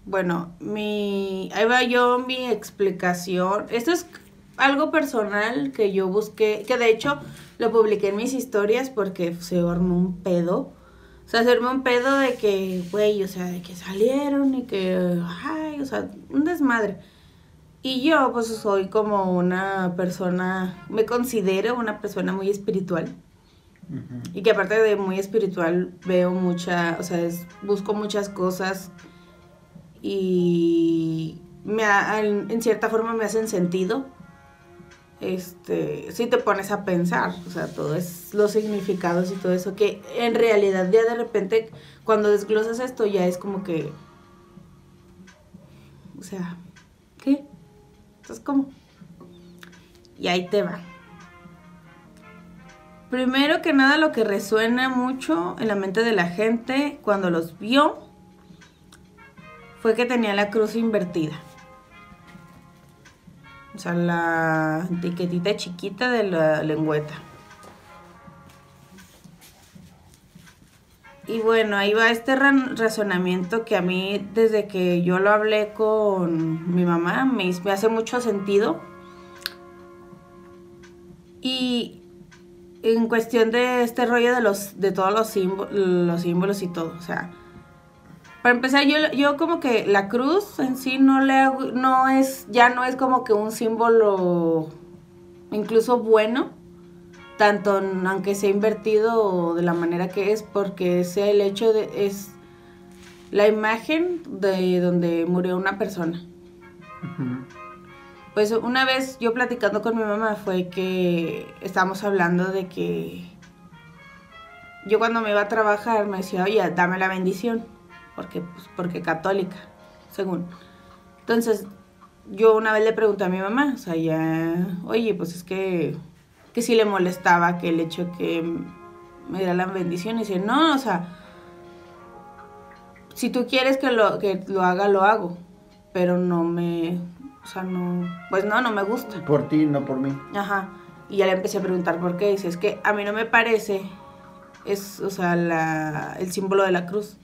Bueno, mi ahí va yo mi explicación. Esto es algo personal que yo busqué, que de hecho lo publiqué en mis historias porque se armó un pedo. O sea, se armó un pedo de que, güey, o sea, de que salieron y que, ay, o sea, un desmadre. Y yo, pues, soy como una persona, me considero una persona muy espiritual. Y que aparte de muy espiritual, veo mucha, o sea, es- busco muchas cosas y me ha- en en cierta forma me hacen sentido. Este, si te pones a pensar, o sea, todo es los significados y todo eso, que en realidad ya de repente cuando desglosas esto ya es como que, o sea, ¿qué? Entonces, ¿cómo? Y ahí te va. Primero que nada, lo que resuena mucho en la mente de la gente cuando los vio fue que tenía la cruz invertida. O sea, la etiquetita chiquita de la lengüeta. Y bueno, ahí va este razonamiento que a mí, desde que yo lo hablé con mi mamá, me, hace mucho sentido. Y en cuestión de este rollo de los de todos los, símbolos, los símbolos y todo, o sea, para empezar yo, yo como que la cruz en sí no le hago- no es ya no es como que un símbolo incluso bueno, tanto aunque sea invertido de la manera que es, porque sea el hecho de es la imagen de donde murió una persona. Pues una vez yo platicando con mi mamá fue que estábamos hablando de que yo cuando me iba a trabajar me decía, oye, dame la bendición, porque, pues, porque católica, según. Entonces, yo una vez le pregunté a mi mamá, o sea, ya, oye, pues es que, que sí le molestaba que el hecho que me diera la bendición, y dice, no, o sea, si tú quieres que lo, que lo haga, lo hago, pero no me, o sea, no, pues no, no me gusta. Por ti, no por mí. Ajá. Y ya le empecé a preguntar por qué. Dice, es que a mí no me parece, es, o sea, la, el símbolo de la cruz.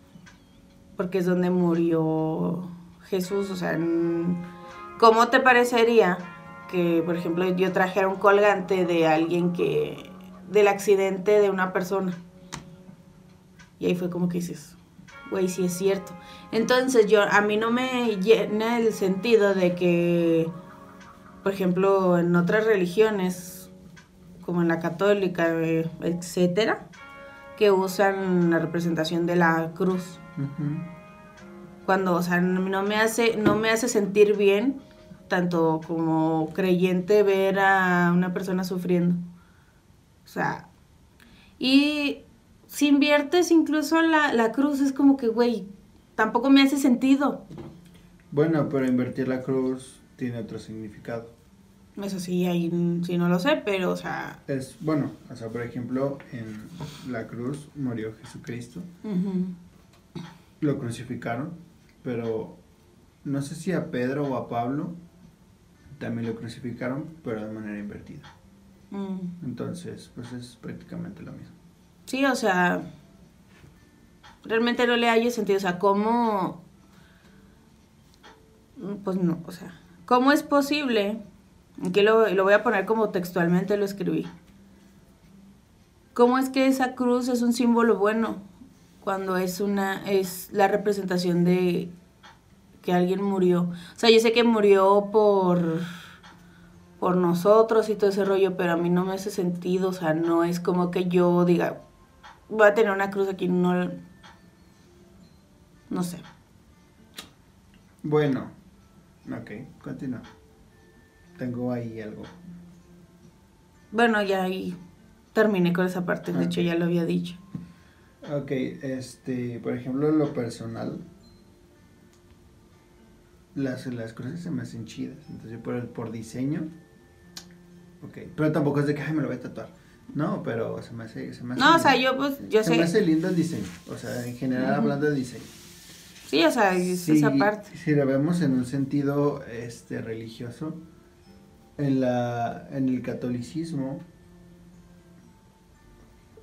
Porque es donde murió Jesús. O sea, ¿cómo te parecería que, por ejemplo, yo trajera un colgante de alguien que, del accidente de una persona? Y ahí fue como que dices, güey, sí es cierto. Entonces yo, a mí no me llena el sentido de que, por ejemplo, en otras religiones, como en la católica, eh, etcétera, que usan la representación de la cruz. Cuando, o sea, no me hace, no me hace sentir bien, tanto como creyente, ver a una persona sufriendo. O sea, y si inviertes incluso la, la cruz, es como que, güey, tampoco me hace sentido. Bueno, pero invertir la cruz tiene otro significado. Eso sí, ahí sí no lo sé, pero, o sea, Es, bueno, o sea, por ejemplo, en la cruz murió Jesucristo, ujú. Lo crucificaron, pero no sé si a Pedro o a Pablo también lo crucificaron, pero de manera invertida. Mm. Entonces, pues es prácticamente lo mismo. Sí, o sea, realmente no le hallo sentido. O sea, ¿cómo? Pues no, o sea, ¿cómo es posible? Aquí lo, lo voy a poner como textualmente lo escribí. ¿Cómo es que esa cruz es un símbolo bueno cuando es una es la representación de que alguien murió? O sea, yo sé que murió por por nosotros y todo ese rollo, pero a mí no me hace sentido, o sea, no es como que yo diga, voy a tener una cruz aquí, no, no sé. Bueno, ok, continúa. Tengo ahí algo. Bueno, ya ahí terminé con esa parte, de Ok. hecho ya lo había dicho. Ok, este, por ejemplo, en lo personal, las, las cruces se me hacen chidas. Entonces, por, por diseño, ok. Pero tampoco es de que, ay, me lo voy a tatuar. No, pero se me hace. Se me hace No, o sea, lindo. yo pues, yo se me sé, hace lindo el diseño. O sea, en general, hablando de diseño. sí, o sea, es Si- esa parte. Si lo vemos en un sentido este, religioso, en, la, en el catolicismo,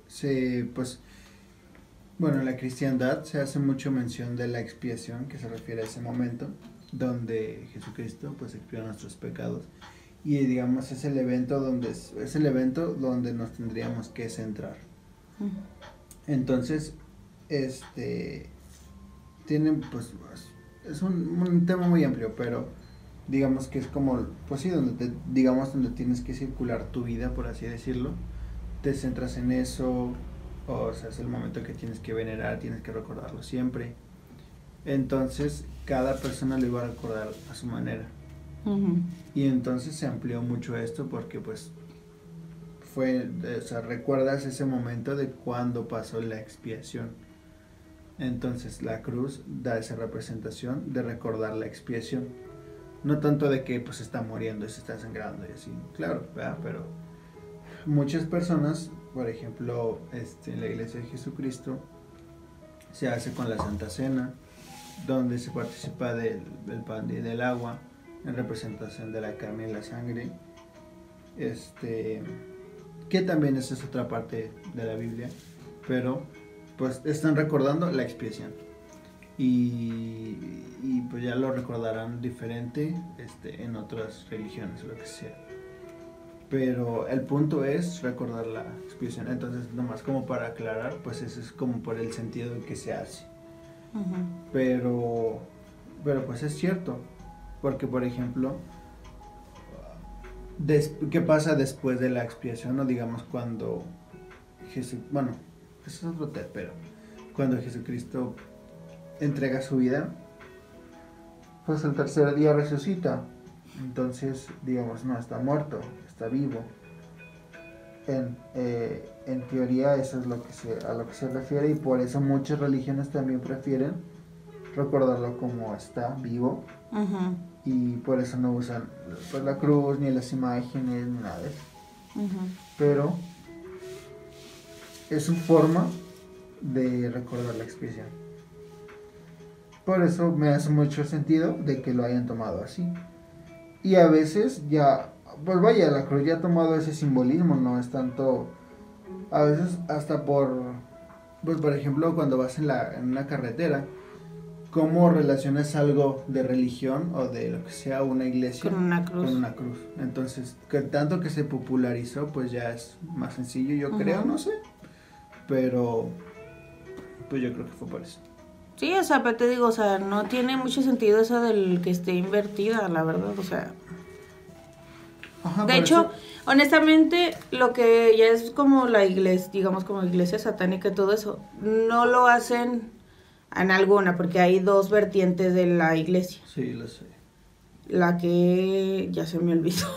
se, pues, bueno, en la cristiandad se hace mucho mención de la expiación, que se refiere a ese momento, donde Jesucristo, pues, expió nuestros pecados. Y digamos, es el evento donde, es el evento donde nos tendríamos que centrar. Entonces, este tienen pues es un, un tema muy amplio, pero digamos que es como pues sí donde te, digamos donde tienes que circular tu vida, por así decirlo. Te centras en eso, o sea, es el momento que tienes que venerar, tienes que recordarlo siempre. Entonces, cada persona lo iba a recordar a su manera. Y entonces se amplió mucho esto porque pues fue, eh, o sea, recuerdas ese momento de cuando pasó la expiación. Entonces la cruz da esa representación de recordar la expiación. No tanto de que pues está muriendo y se está sangrando y así, claro, ¿verdad? pero muchas personas, por ejemplo, este, en la iglesia de Jesucristo, se hace con la Santa Cena, donde se participa del, pan y del agua, en representación de la carne y la sangre. Este, que también esa es otra parte de la Biblia, pero pues están recordando la expiación. Y, y, pues ya lo recordarán diferente este, en otras religiones lo que sea. Pero el punto es recordar la expiación. Entonces, nomás como para aclarar, pues eso es como por el sentido en que se hace. Pero, pero pues es cierto. Porque, por ejemplo, ¿qué pasa después de la expiación? O digamos cuando Jesús, bueno, eso es otro tema, pero cuando Jesucristo entrega su vida, pues el tercer día resucita. Entonces, digamos, no está muerto, está vivo. En, eh, en teoría eso es lo que se, a lo que se refiere y por eso muchas religiones también prefieren recordarlo como está vivo y por eso no usan pues, la cruz ni las imágenes ni nada de eso. Pero es su forma de recordar la expiación. Por eso me hace mucho sentido de que lo hayan tomado así. Y a veces ya, pues vaya, la cruz ya ha tomado ese simbolismo, no es tanto, a veces hasta por, pues por ejemplo cuando vas en, la, en una carretera, ¿cómo relacionas algo de religión o de lo que sea una iglesia con una cruz? Con una cruz. Entonces, que tanto que se popularizó, pues ya es más sencillo, yo creo, no sé. Pero, pues yo creo que fue por eso. Sí, o sea, pero te digo, o sea, no tiene mucho sentido eso del que esté invertida, la verdad, o sea. De hecho, honestamente, lo que ya es como la iglesia, digamos como iglesia satánica y todo eso, no lo hacen en alguna, porque hay dos vertientes de la iglesia. Sí, lo sé. La que ya se me olvidó.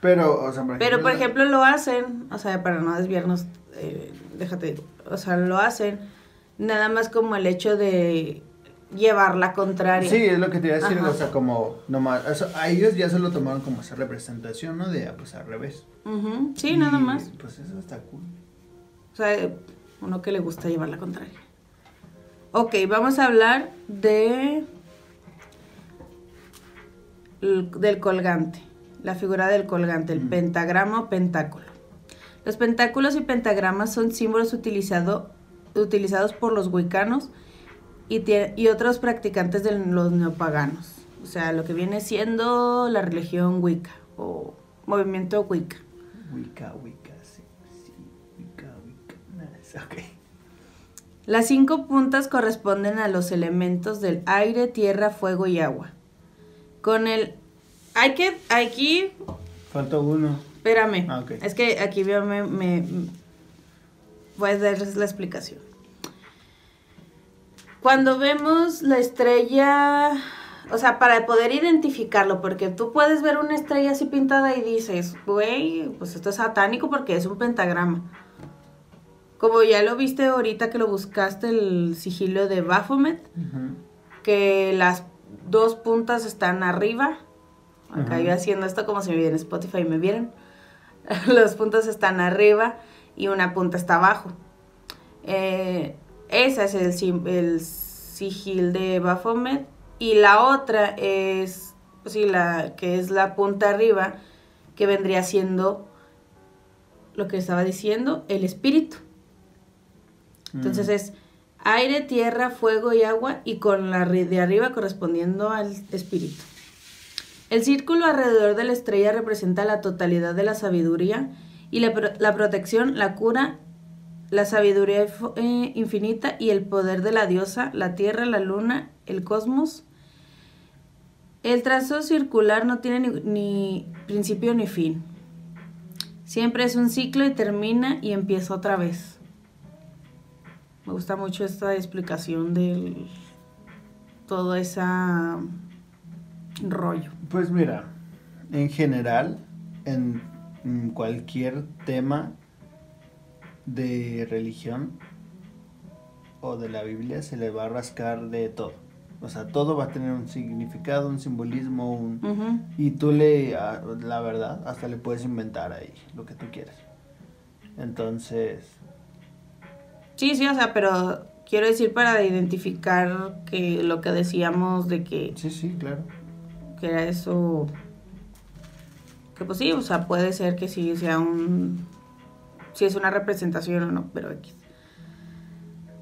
Pero, o sea, por Pero, por ejemplo, lo hacen, o sea, para no desviarnos, eh, déjate, o sea, lo hacen nada más como el hecho de llevar la contraria. Sí, es lo que te iba a decir, o sea, como nomás, a ellos ya se lo tomaron como esa representación, ¿no? De, pues, al revés. Sí, nada más. Pues eso está cool. O sea, uno que le gusta llevar la contraria. Ok, vamos a hablar de del colgante, la figura del colgante, el pentagrama o pentáculo. Los pentáculos y pentagramas son símbolos utilizados utilizados por los wicanos y, y otros practicantes de los neopaganos. O sea, lo que viene siendo la religión Wicca o movimiento Wicca. Wicca, Wicca, sí, sí, Wicca, Wicca. Nice. Okay. Las cinco puntas corresponden a los elementos del aire, tierra, fuego y agua. Con el... Hay que... Aquí... Falta uno. Espérame. Ah, okay. Es que aquí veo me, me voy a darles la explicación. Cuando vemos la estrella, o sea, para poder identificarlo, porque tú puedes ver una estrella así pintada y dices, güey, pues esto es satánico porque es un pentagrama. Como ya lo viste ahorita que lo buscaste, el sigilo de Baphomet, que las dos puntas están arriba. Acá yo haciendo esto como si me vieran Spotify y me vieran. <laughs> Las puntas están arriba y una punta está abajo. Eh, ese es el, el sigil de Baphomet y la otra es, sí, la que es la punta arriba, que vendría siendo lo que estaba diciendo, el espíritu. Entonces mm. es aire, tierra, fuego y agua y con la de arriba correspondiendo al espíritu. El círculo alrededor de la estrella representa la totalidad de la sabiduría y la, protección, la cura, la sabiduría eh, infinita y el poder de la diosa, la tierra, la luna, el cosmos. El trazo circular no tiene ni, principio ni fin. Siempre es un ciclo y termina y empieza otra vez. Me gusta mucho esta explicación de todo ese rollo. Pues mira, en general, en Mm, cualquier tema de religión o de la Biblia se le va a rascar de todo. O sea, todo va a tener un significado, un simbolismo, un... Y tú le, la verdad, hasta le puedes inventar ahí lo que tú quieras. Entonces... Sí, sí, o sea, pero quiero decir para identificar que lo que decíamos de que... Sí, sí, claro. Que era eso que pues sí, o sea, puede ser que sí sea un... Si es una representación o no, pero X.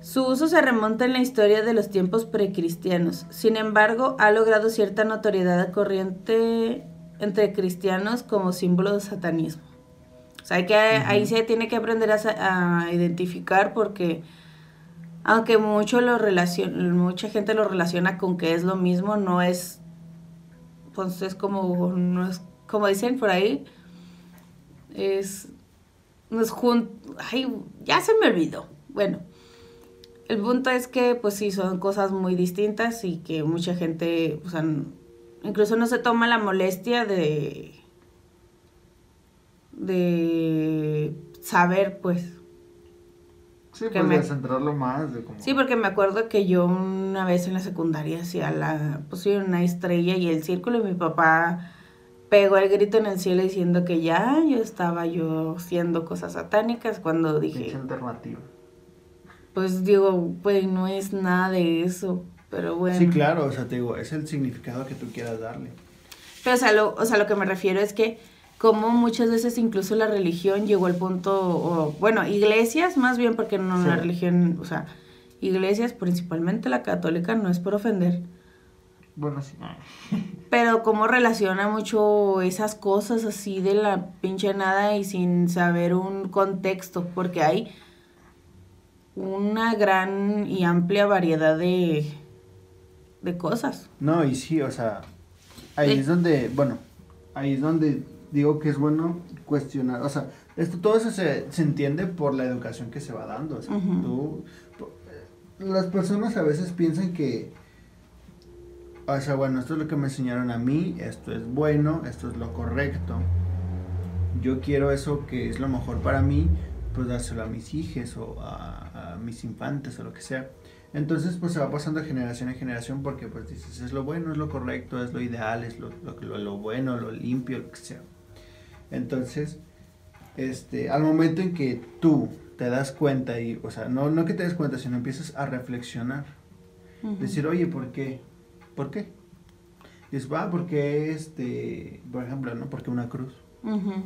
Su uso se remonta en la historia de los tiempos precristianos. Sin embargo, ha logrado cierta notoriedad corriente entre cristianos como símbolo de satanismo. O sea, hay que, ahí se tiene que aprender a, a identificar porque aunque mucho lo relacion, mucha gente lo relaciona con que es lo mismo, no es, pues es como, no es, como dicen por ahí, es, no es junto, ay, ya se me olvidó. Bueno, el punto es que, pues sí, son cosas muy distintas y que mucha gente, o sea, incluso no se toma la molestia de, de saber, pues, Sí, pues centrarlo más. De Sí, porque me acuerdo que yo una vez en la secundaria hacía la, pues una estrella y el círculo y mi papá pegó el grito en el cielo diciendo que ya yo estaba yo haciendo cosas satánicas cuando dije... alternativa. Pues digo, pues no es nada de eso, pero bueno. Sí, claro, o sea, te digo, es el significado que tú quieras darle. Pero o sea, lo, o sea, lo que me refiero es que como muchas veces incluso la religión llegó al punto, o, bueno, iglesias más bien porque no la religión, o sea, iglesias principalmente la católica no es por ofender. Bueno, sí. Pero cómo relaciona mucho esas cosas así de la pinche nada y sin saber un contexto, porque hay una gran y amplia variedad de, de cosas. No, y sí, o sea, ahí es donde, bueno, ahí es donde digo que es bueno cuestionar, o sea, esto todo eso se, se entiende por la educación que se va dando, o sea, tú, las personas a veces piensan que, o sea, bueno, esto es lo que me enseñaron a mí, esto es bueno, esto es lo correcto, yo quiero eso que es lo mejor para mí, pues dárselo a mis hijos o a, a mis infantes o lo que sea. Entonces, pues se va pasando de generación en generación porque, pues dices, es lo bueno, es lo correcto, es lo ideal, es lo, lo, lo bueno, lo limpio, lo que sea. Entonces, este, al momento en que tú te das cuenta y, o sea, no, no que te des cuenta, sino empiezas a reflexionar. Decir, oye, ¿por qué? ¿Por qué? dices, va, porque este, por ejemplo, ¿no? Porque una cruz.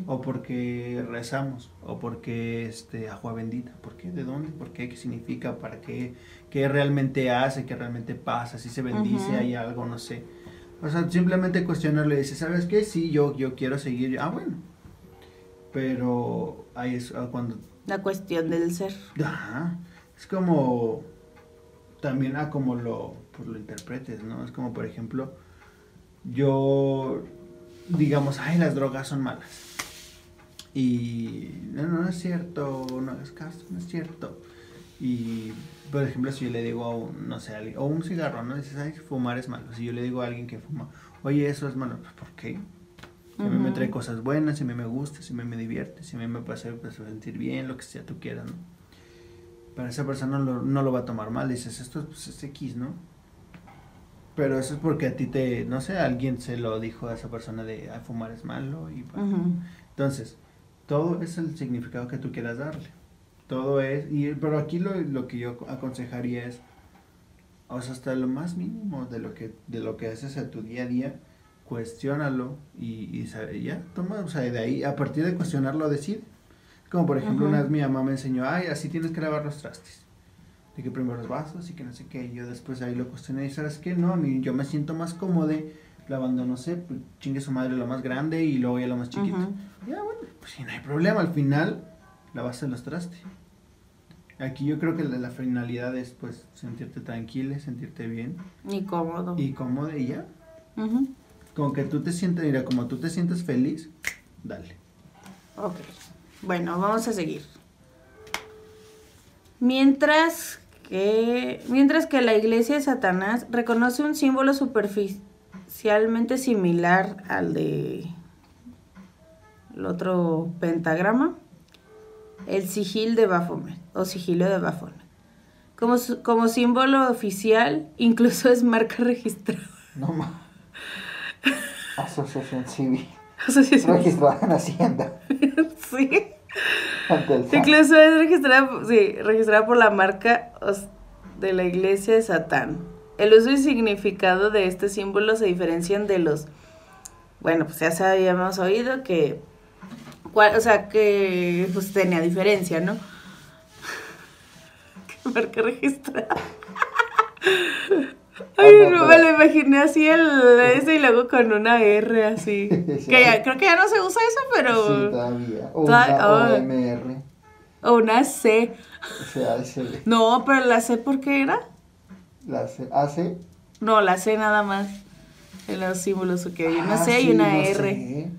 O porque rezamos, o porque este, agua bendita. ¿Por qué? ¿De dónde? ¿Por qué? ¿Qué significa? ¿Para qué? ¿Qué realmente hace? ¿Qué realmente pasa? ¿Si se bendice? ¿Hay algo? No sé. O sea, simplemente cuestionarle y dice, ¿sabes qué? Sí, yo, yo quiero seguir. Ah, bueno, pero ahí es ah, cuando... La cuestión del ser. Ajá. Es como también a como lo, pues, lo interpretes, ¿no? Es como, por ejemplo, yo, digamos, ay, las drogas son malas. Y no, no es cierto, no hagas caso, no es cierto. Y, por ejemplo, si yo le digo a un, no sé, o un cigarro, ¿no? Dices, ay, fumar es malo. Si yo le digo a alguien que fuma, oye, eso es malo, pues, ¿por qué? Si a mí me trae cosas buenas, si a mí me gusta, si a mí me divierte, si a mí me puede hacer pues, sentir bien, lo que sea tú quieras, ¿no? Para esa persona no lo, no lo va a tomar mal, dices, esto pues, es X, ¿no? Pero eso es porque a ti te, no sé, alguien se lo dijo a esa persona de a fumar es malo y Entonces, todo es el significado que tú quieras darle. Todo es, y, pero aquí lo, lo que yo aconsejaría es, o sea, hasta lo más mínimo de lo que, de lo que haces a tu día a día, cuestiónalo y, y, ya, toma, o sea, de ahí, a partir de cuestionarlo, decide. Como por ejemplo, una vez mi mamá me enseñó, ay, así tienes que lavar los trastes. De que primero los vasos y que no sé qué. Y yo después ahí lo cuestioné y sabes qué, no, a mí yo me siento más cómodo lavando, no sé, pues, chingue su madre lo más grande y luego ya lo más chiquito. Ya, bueno, pues si no hay problema, al final lavaste los trastes. Aquí yo creo que la, la, finalidad es pues sentirte tranquila, sentirte bien. Y cómodo. Y cómodo y ya. Como que tú te sientes, mira, como tú te sientes feliz, dale. Ok. Bueno, vamos a seguir. Mientras que, mientras que la iglesia de Satanás reconoce un símbolo superficialmente similar al de el otro pentagrama, el sigil de Baphomet o sigilo de Baphomet. Como, como símbolo oficial, incluso es marca registrada. No más. <laughs> Asociación Civil. Asociación Registrada en Hacienda. <laughs> sí. Incluso es registrada, sí, registrada por la marca de la iglesia de Satán. El uso y significado de este símbolo se diferencian de los. Bueno, pues ya habíamos oído que. o sea, que pues tenía diferencia, ¿no? <laughs> ¿Qué marca registrada? <laughs> Ay, Ah, no, me lo imaginé así el ese y luego con una R así. <laughs> que ya, creo que ya no se usa eso, pero. Sí, todavía. O una ah. OMR. o una C. O sea, SL. No, pero la C, ¿por qué era? La C. AC. No, la C nada más. En los símbolos, ok. Hay una Ah, C y sí, una no R. sé.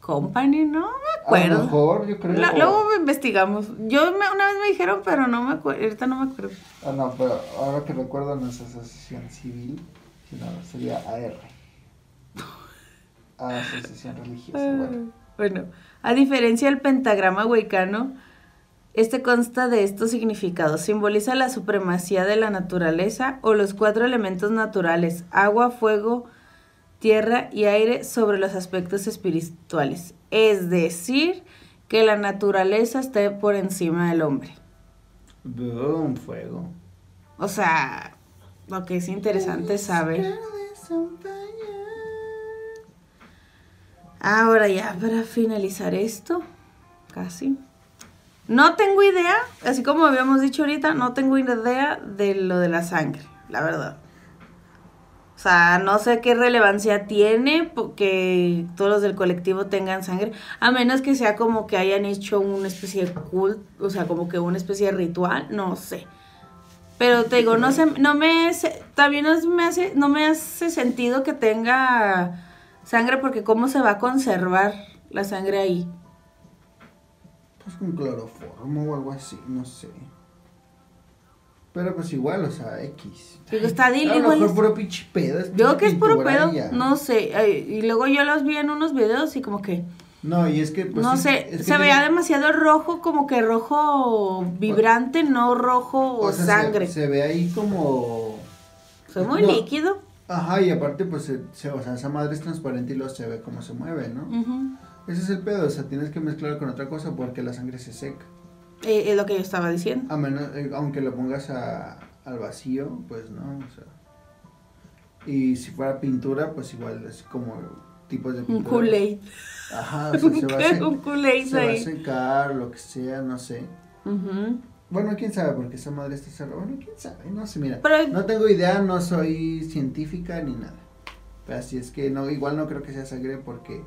Company, no me A lo acuerdo. mejor, yo creo. La- luego investigamos. Yo me- una vez me dijeron, pero no me acuerdo. Ahorita no me acuerdo. Ah, no, pero ahora que recuerdo no es asociación civil, sino sería AR. <laughs> Asociación religiosa, bueno. Bueno, a diferencia del pentagrama huecano, este consta de estos significados. Simboliza la supremacía de la naturaleza o los cuatro elementos naturales, agua, fuego, tierra y aire sobre los aspectos espirituales. Es decir, que la naturaleza esté por encima del hombre. Boom, fuego. O sea, lo que es interesante saber. Ahora ya, para finalizar esto, casi. No tengo idea, así como habíamos dicho ahorita, no tengo idea de lo de la sangre, la verdad. O sea, no sé qué relevancia tiene que todos los del colectivo tengan sangre, a menos que sea como que hayan hecho una especie de cult, o sea, como que una especie de ritual, no sé. Pero te digo, no sé, no me también no me hace, no me hace sentido que tenga sangre porque cómo se va a conservar la sangre ahí. Pues con cloroformo o algo así, no sé. Pero pues igual, o sea, X. Digo, está dil- A lo mejor es- puro pinche pedo. es Digo que es puro pedo, no sé. Y luego yo los vi en unos videos y como que, No, y es que pues no sí, sé, se veía tiene- demasiado rojo, como que rojo vibrante, no rojo o, o sea, sangre. Se, ve ahí como Fue muy líquido. Ajá, y aparte pues se, se- o sea, esa madre es transparente y luego se ve cómo se mueve, ¿no? Ese es el pedo, o sea, tienes que mezclar con otra cosa porque la sangre se seca. Eh, es lo que yo estaba diciendo. A menos, eh, aunque lo pongas a, al vacío, pues no, o sea. Y si fuera pintura, pues igual es como tipos de Un pintura. Kool-Aid. Ajá, o sea, <laughs> se va a, Un se va a secar, lo que sea, no sé. Bueno, quién sabe, porque esa madre está cerrada. Bueno, quién sabe, no sé, mira. Pero- No tengo idea, no soy científica ni nada. Pero así es que no, igual no creo que sea sangre porque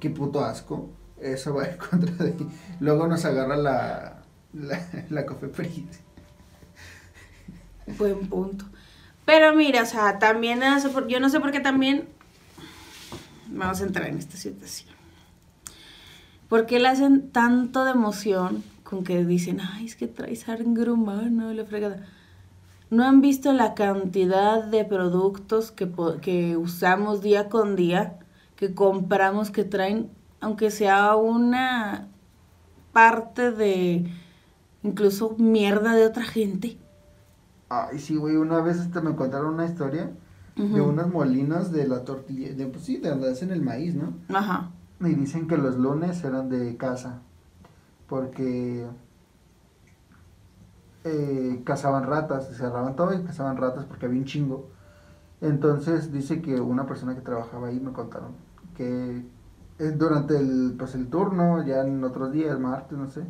qué puto asco. Eso va en <laughs> contra de. Luego nos agarra la. La, la cofepris. Buen punto. Pero mira, o sea, también, yo no sé por qué también vamos a entrar en esta situación. ¿Por qué le hacen tanto de emoción con que dicen, ay, es que trae sangre humana y la fregada? ¿No han visto la cantidad de productos que, que usamos día con día, que compramos, que traen, aunque sea una parte de incluso mierda de otra gente? Ay, sí, güey, una vez este, me contaron una historia de Ujú. unos molinos de la tortilla, de, pues sí, de donde hacen el maíz, ¿no? Ajá. Y dicen que los lunes eran de casa, porque eh, cazaban ratas, cerraban todo y cazaban ratas porque había un chingo. Entonces dice que una persona que trabajaba ahí me contaron que eh, durante el, pues, el turno, ya en otros días, martes, no sé,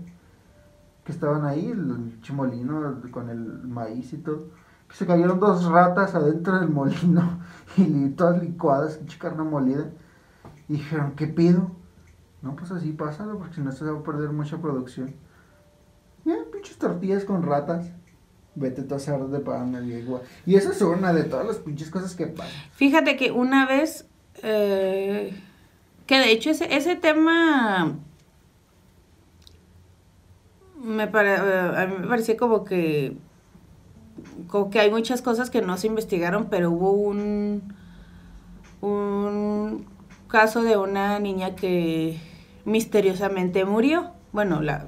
que estaban ahí, el chimolino con el maíz y todo, se cayeron dos ratas adentro del molino <laughs> y todas licuadas, pinche carne molida. Y dijeron, ¿qué pido? No, pues así pásalo, porque si no se va a perder mucha producción. Ya, pinches tortillas con ratas. Vete tú a hacer de pan igual. Y eso es una de todas las pinches cosas que pasan. Fíjate que una vez, eh, que de hecho ese, ese tema me pare- eh, a mí me parecía como que como que hay muchas cosas que no se investigaron, pero hubo un un caso de una niña que misteriosamente murió. Bueno, la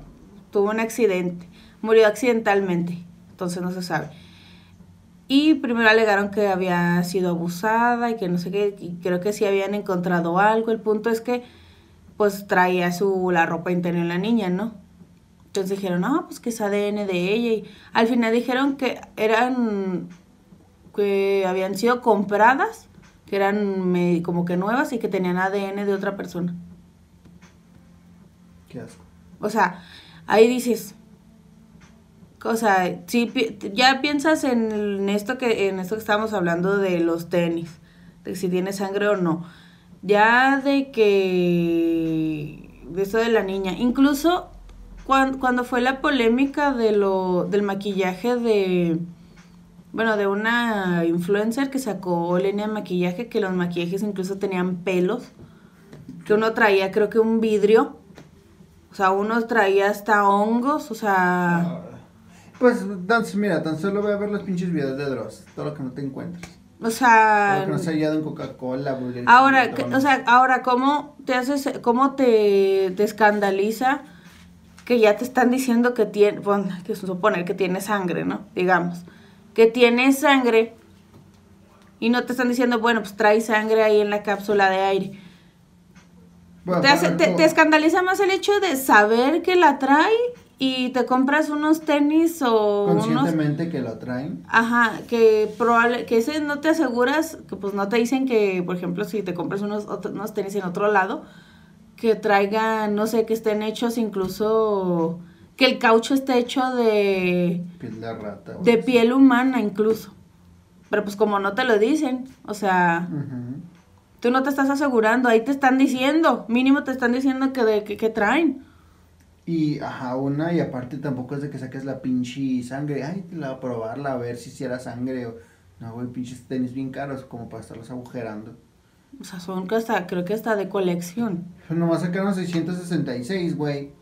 tuvo un accidente, murió accidentalmente, entonces no se sabe. Y primero alegaron que había sido abusada y que no sé qué, y creo que sí habían encontrado algo. El punto es que pues traía su la ropa interior la niña, ¿no? Entonces dijeron, no, pues que es ADN de ella. Y al final dijeron que eran, que habían sido compradas, que eran como que nuevas y que tenían ADN de otra persona. Qué asco. O sea, ahí dices, O sea, si pi- ya piensas en esto que en esto que estábamos hablando de los tenis, de si tiene sangre o no. Ya de que de eso de la niña, incluso cuan- cuando, fue la polémica de lo del maquillaje de bueno, de una influencer que sacó línea de maquillaje que los maquillajes incluso tenían pelos, que uno traía creo que un vidrio. O sea, uno traía hasta hongos, o sea, Pues, tan, mira, tan solo voy a ver los pinches videos de Dross, todo lo que no te encuentras. o Todo sea, lo que no se ha hallado en Coca-Cola, ahora, que- o sea, ahora cómo te haces, cómo te, te escandaliza que ya te están diciendo que tiene, bueno, que suponer que tiene sangre, ¿no? Digamos, que tiene sangre y no te están diciendo, bueno, pues trae sangre ahí en la cápsula de aire. Bueno, Te, hace- te- te escandaliza más el hecho de saber que la trae y te compras unos tenis o unos... conscientemente que lo traen. Ajá, que probable, que ese no te aseguras, que pues no te dicen que, por ejemplo, si te compras unos, otro- unos tenis en otro lado, que traigan, no sé, que estén hechos incluso, que el caucho esté hecho de, Piel de rata. de piel humana incluso. Pero pues como no te lo dicen, o sea, tú no te estás asegurando, ahí te están diciendo, mínimo te están diciendo que, de, que, que traen. Y, ajá, una, y aparte tampoco es de que saques la pinche sangre. Ay, te la voy a probarla a ver si si era sangre o. No, güey, pinches tenis bien caros como para estarlos agujerando. O sea, son que hasta, creo que hasta de colección. Pues nomás sacaron 666, güey.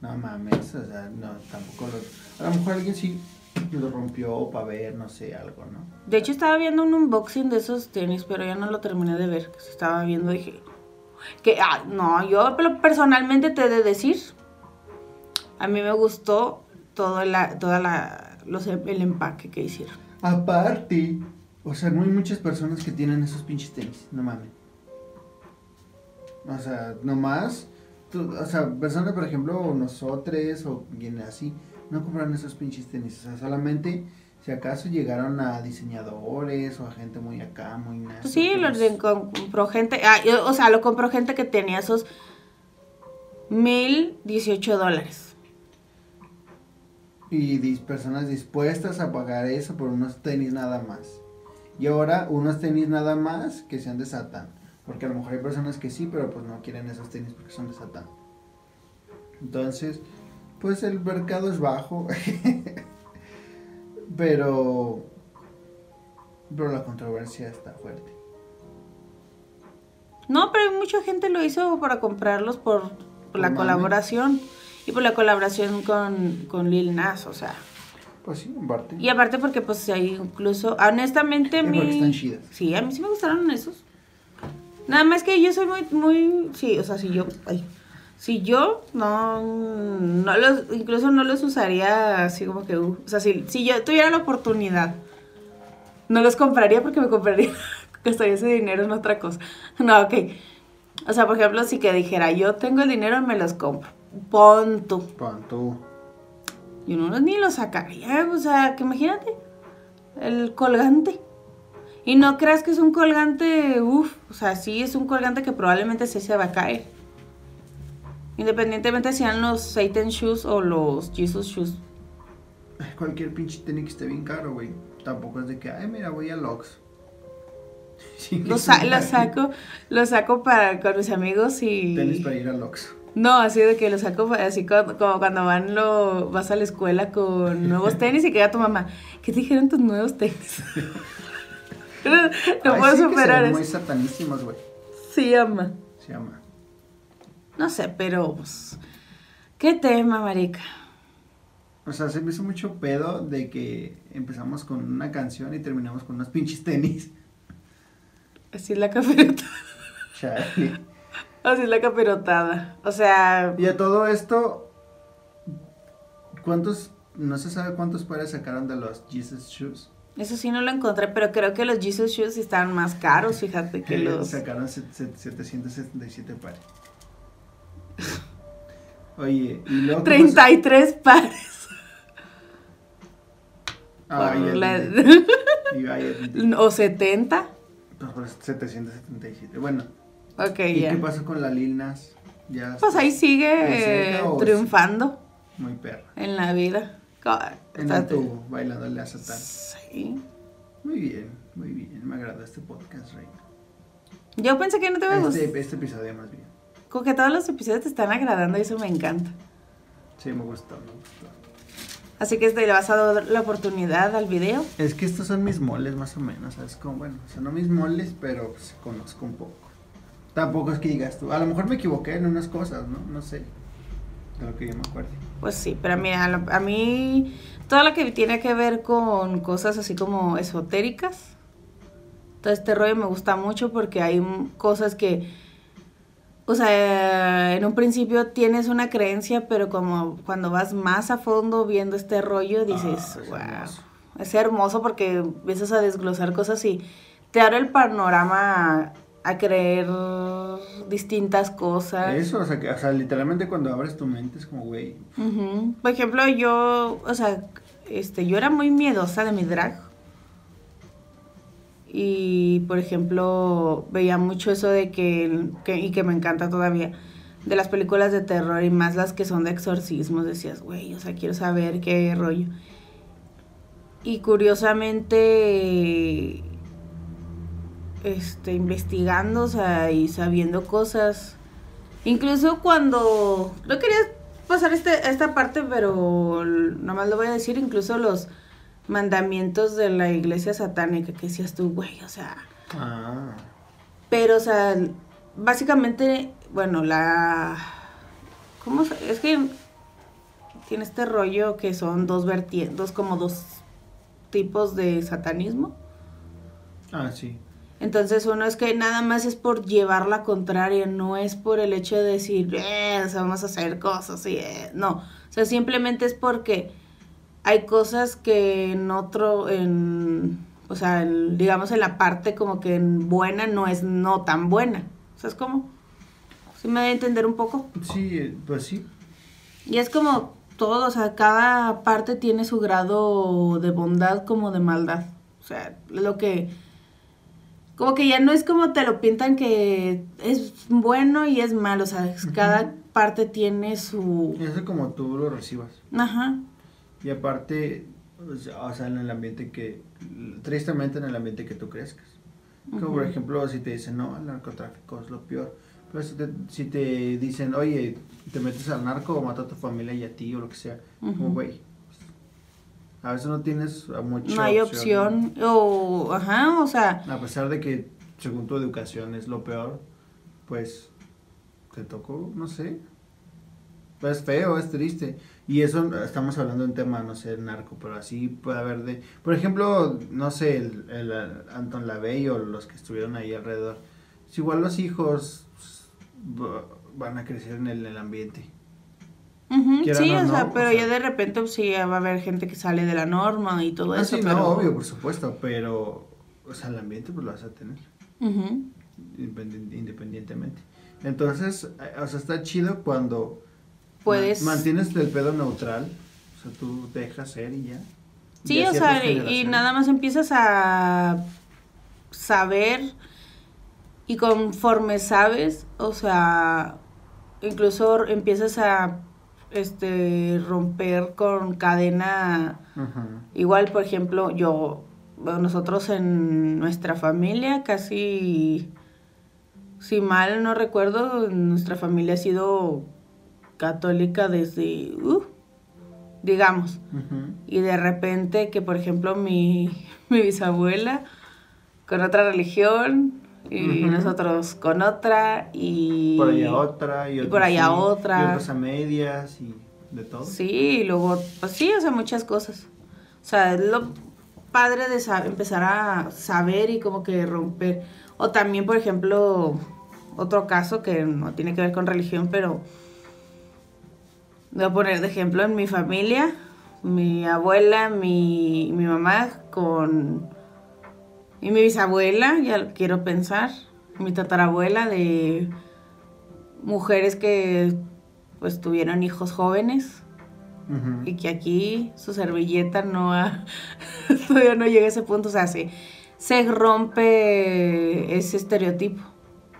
No mames, o sea, no, tampoco los. A lo mejor alguien sí lo rompió para ver, no sé, algo, ¿no? De hecho, estaba viendo un unboxing de esos tenis, pero ya no lo terminé de ver. Que se estaba viendo, dije. Que, ah, no, yo pero personalmente te he de decir. A mí me gustó todo la, toda la, los, el empaque que hicieron. Aparte, o sea, no hay muchas personas que tienen esos pinches tenis, no mames. O sea, nomás, tú- o sea, personas, por ejemplo, nosotros o quien así, no compraron esos pinches tenis. O sea, solamente, si acaso llegaron a diseñadores o a gente muy acá, muy nazi. Sí, los- compró gente. ah, yo- o sea, lo compró gente que tenía esos mil dieciocho dólares. Y dis- personas dispuestas a pagar eso por unos tenis nada más. Y ahora unos tenis nada más que sean de Satán. Porque a lo mejor hay personas que sí, pero pues no quieren esos tenis porque son de Satán. Entonces, pues el mercado es bajo. <laughs> pero... Pero la controversia está fuerte. No, pero mucha gente lo hizo para comprarlos por, por la colaboración. Y por la colaboración con, con Lil Nas, o sea. Pues sí, en parte. Y aparte porque pues hay incluso, honestamente a mí... están chidas. Sí, a mí sí me gustaron esos. Nada más que yo soy muy, muy, sí, o sea, si yo, ay, si yo no, no los, incluso no los usaría así como que, uh, o sea, si, si yo tuviera la oportunidad, no los compraría porque me compraría, <laughs> gastaría ese dinero en otra cosa. <laughs> No, ok. O sea, por ejemplo, si que dijera, yo tengo el dinero, me los compro. Pon tú. Pon tú. Yo no ni lo sacaría, o sea, que imagínate, el colgante. Y no creas que es un colgante, uff, o sea, sí es un colgante que probablemente sí se va a caer. Independientemente sean los Satan Shoes o los Jesus Shoes. Cualquier pinche tenis que esté bien caro, güey. Tampoco es de que, ay, mira, voy a. <laughs> Sí, Lo, sa- lo saco, lo saco para con mis amigos y... Tenis para ir a Lox. No, así de que lo saco así co- como, cuando van lo, vas a la escuela con nuevos <laughs> tenis y queda tu mamá. ¿Qué te dijeron tus nuevos tenis? <laughs> no Ay, puedo sí, superar eso. muy satanísimos, güey. Sí, ama. Se llama. No sé, pero pues, ¿qué tema, marica? O sea, se me hizo mucho pedo de que empezamos con una canción y terminamos con unos pinches tenis. Así es la capirotada. Chale. Así es la capirotada. O sea, Y a todo esto, ¿cuántos, no se sabe cuántos pares sacaron de los Jesus Shoes? Eso sí no lo encontré, pero creo que los Jesus Shoes estaban más caros, fíjate que los... Sacaron set- set- 777 pares. Oye, y luego... ¿cómo se- 33 pares. Entendí. <laughs> o 70. Pues, pues, 777. Bueno, Ok, ¿y ya. qué pasó con la Lil Nas? Ya Pues ahí ¿En sigue eh, triunfando muy perra. en la vida. En el tubo, bailándole a Satán. Sí. Muy bien, muy bien. Me agrada este podcast, Reina. Yo pensé que no te iba a gustar. Este, este episodio más bien. Como que todos los episodios te están agradando y eso me encanta. Sí, me gustó, me gustó. Así que este, le vas a dar la oportunidad al video. Es que estos son mis moles más o menos, ¿sabes? Como, bueno, o sea, no mis moles, pero pues, conozco un poco. Tampoco es que digas tú, a lo mejor me equivoqué en unas cosas, ¿no? No sé. De lo que yo me acuerdo. Pues sí, pero mira, a mí todo lo que tiene que ver con cosas así como esotéricas, todo este rollo me gusta mucho porque hay cosas que, o sea, en un principio tienes una creencia, pero como cuando vas más a fondo viendo este rollo, dices, Ah, es wow, hermoso". es hermoso porque empiezas a desglosar cosas y te abre el panorama a, creer distintas cosas. Eso, o sea, que, o sea, literalmente cuando abres tu mente es como, güey. Por ejemplo, yo, o sea, este, yo era muy miedosa de mi drag. Y, por ejemplo, veía mucho eso de que, que- y que me encanta todavía, de las películas de terror y más las que son de exorcismos. Decías, güey, o sea, quiero saber qué rollo. Y curiosamente, este, investigando, o sea, y sabiendo cosas. Incluso cuando. No quería pasar este, esta parte, pero nomás lo voy a decir. Incluso los mandamientos de la iglesia satánica que decías tú, güey, o sea. ah, Pero, o sea, básicamente, bueno, la. ¿Cómo Es que tiene este rollo que son dos vertientes, dos como dos tipos de satanismo. ah, sí. Entonces uno es que nada más es por llevar la contraria, no es por el hecho de decir, eh, o sea, vamos a hacer cosas, y, eh, no, o sea, simplemente es porque hay cosas que en otro, en, o sea, el- digamos en la parte como que en buena no es no tan buena, ¿sabes cómo? ¿Sí me da a entender un poco? Sí, eh, pues sí. Y es como todo, o sea, cada parte tiene su grado de bondad como de maldad. O sea, lo que... Como que ya no es como te lo pintan que es bueno y es malo, o sea, es- cada parte tiene su... Eso como tú lo recibas. Ajá. Y aparte, o sea, en el ambiente que, tristemente en el ambiente que tú crezcas. Como por Ujú. ejemplo, si te dicen, no, el narcotráfico es lo peor. Pero si te, si te dicen, oye, te metes al narco o mata a tu familia y a ti o lo que sea, como Ujú. güey. A veces no tienes a mucha No hay opción. O, ajá, o sea, A pesar de que, según tu educación, es lo peor, pues te tocó, no sé. Es feo, es triste. Y eso estamos hablando de un tema, no sé, narco, pero así puede haber de... Por ejemplo, no sé, el, el Anton Lavey o los que estuvieron ahí alrededor. Es igual los hijos va- van a crecer en el, en el ambiente. Sí, o no, sea, pero sea. ya de repente pues, sí va a haber gente que sale de la norma y todo Ah, eso. sí, pero... no, obvio, por supuesto, pero, o sea, el ambiente pues lo vas a tener. Independientemente. Entonces, eh, o sea, está chido cuando Puedes... ma- mantienes el pedo neutral, o sea, tú dejas ser y ya. Sí, Ya o sea, y- nada más empiezas a saber y conforme sabes, o sea, incluso empiezas a este romper con cadena igual, por ejemplo, yo nosotros en nuestra familia casi si mal no recuerdo, nuestra familia ha sido católica desde uh, digamos. Y de repente que por ejemplo mi, <laughs> mi bisabuela con otra religión y nosotros con otra y Por allá otra y, y por allá sí, otra. Y otros a medias y de todo. sí y luego pues sí o sea muchas cosas o sea es lo padre de empezar a saber y como que romper o también por ejemplo otro caso que no tiene que ver con religión pero voy a poner de ejemplo en mi familia mi abuela mi, mi mamá con y mi bisabuela ya quiero pensar mi tatarabuela de mujeres que pues tuvieron hijos jóvenes y que aquí su servilleta no ha, <laughs> todavía no llega a ese punto, o sea, se, se rompe ese estereotipo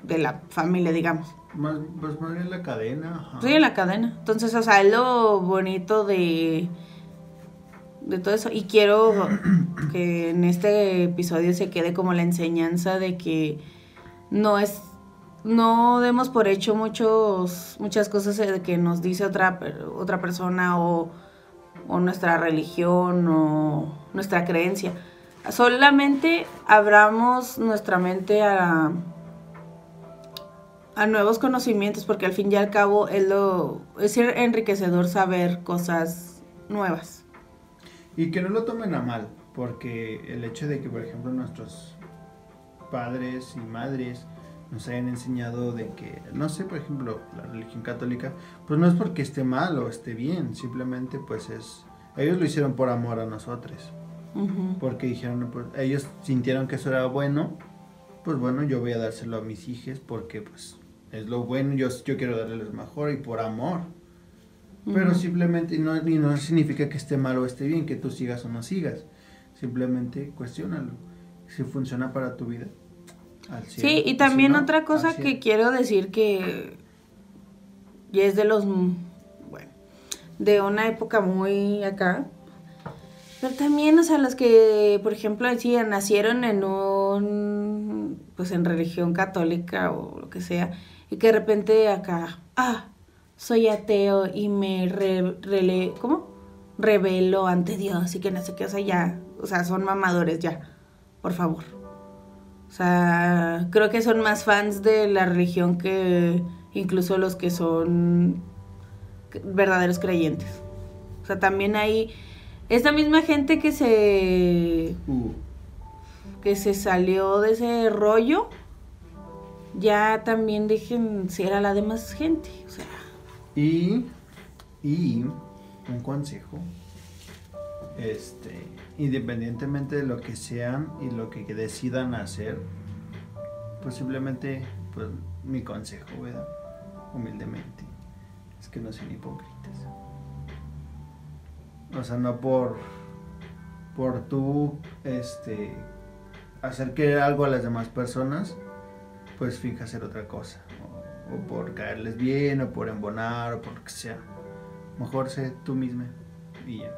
de la familia, digamos. Más, pues más bien la cadena. ajá. Sí, en la cadena. Entonces, o sea, es lo bonito de, de todo eso. Y quiero que en este episodio se quede como la enseñanza de que no es no demos por hecho muchos, muchas cosas que nos dice otra, otra persona o, o nuestra religión o nuestra creencia. Solamente abramos nuestra mente a, a nuevos conocimientos, porque al fin y al cabo es, lo, es enriquecedor saber cosas nuevas. Y que no lo tomen a mal, porque el hecho de que, por ejemplo, nuestros padres y madres nos hayan enseñado de que, no sé, por ejemplo, la religión católica, pues no es porque esté mal o esté bien, simplemente pues es, ellos lo hicieron por amor a nosotros, porque dijeron, pues, ellos sintieron que eso era bueno, pues bueno, yo voy a dárselo a mis hijos porque pues es lo bueno, yo, yo quiero darles lo mejor y por amor. Pero simplemente no, y no significa que esté mal o esté bien, que tú sigas o no sigas. Simplemente cuestiónalo. Si funciona para tu vida, Sí, y también otra cosa que quiero decir que ya es de los, bueno, de una época muy acá, pero también, o sea, los que, por ejemplo, decían, nacieron en un, pues en religión católica o lo que sea, y que de repente acá, ah, soy ateo y me re, ¿cómo? Revelo ante Dios y que no sé qué, o sea, ya, o sea, son mamadores ya, por favor. O sea, creo que son más fans de la religión que incluso los que son verdaderos creyentes. O sea, también hay esta misma gente que se uh. que se salió de ese rollo ya también dejen ser a la demás gente, o sea. Y y un consejo este independientemente de lo que sean y lo que decidan hacer, pues simplemente, pues mi consejo, ¿verdad? Humildemente, es que no sean hipócritas. O sea, no por, por tú, este, hacer que algo a las demás personas, pues finja hacer otra cosa. O, por caerles bien, o por embonar, o por lo que sea. Mejor sé tú misma y ya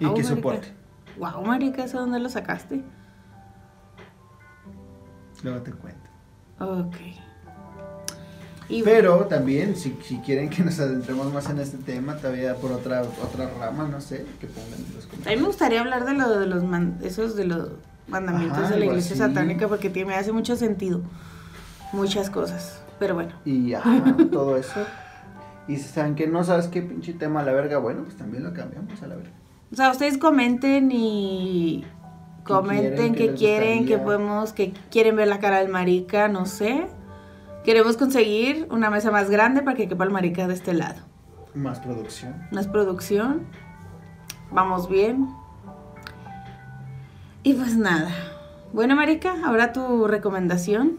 y que soporte. Wow, marica, ¿eso dónde lo sacaste? Luego te cuento. Ok. Pero también, si, si, quieren que nos adentremos más en este tema, todavía por otra otra rama, no sé, que pongan los comentarios. A mí me gustaría hablar de lo de los esos de los mandamientos de la iglesia satánica porque me hace mucho sentido muchas cosas, pero bueno. Y <laughs> todo eso. Y si saben que no sabes qué pinche tema a la verga, bueno, pues también lo cambiamos a la verga. O sea, ustedes comenten y comenten que quieren, que podemos, que quieren ver la cara del marica, no sé. Queremos conseguir una mesa más grande para que quepa el marica de este lado. Más producción. Más producción. Vamos bien. Y pues nada. Bueno, marica, ahora tu recomendación.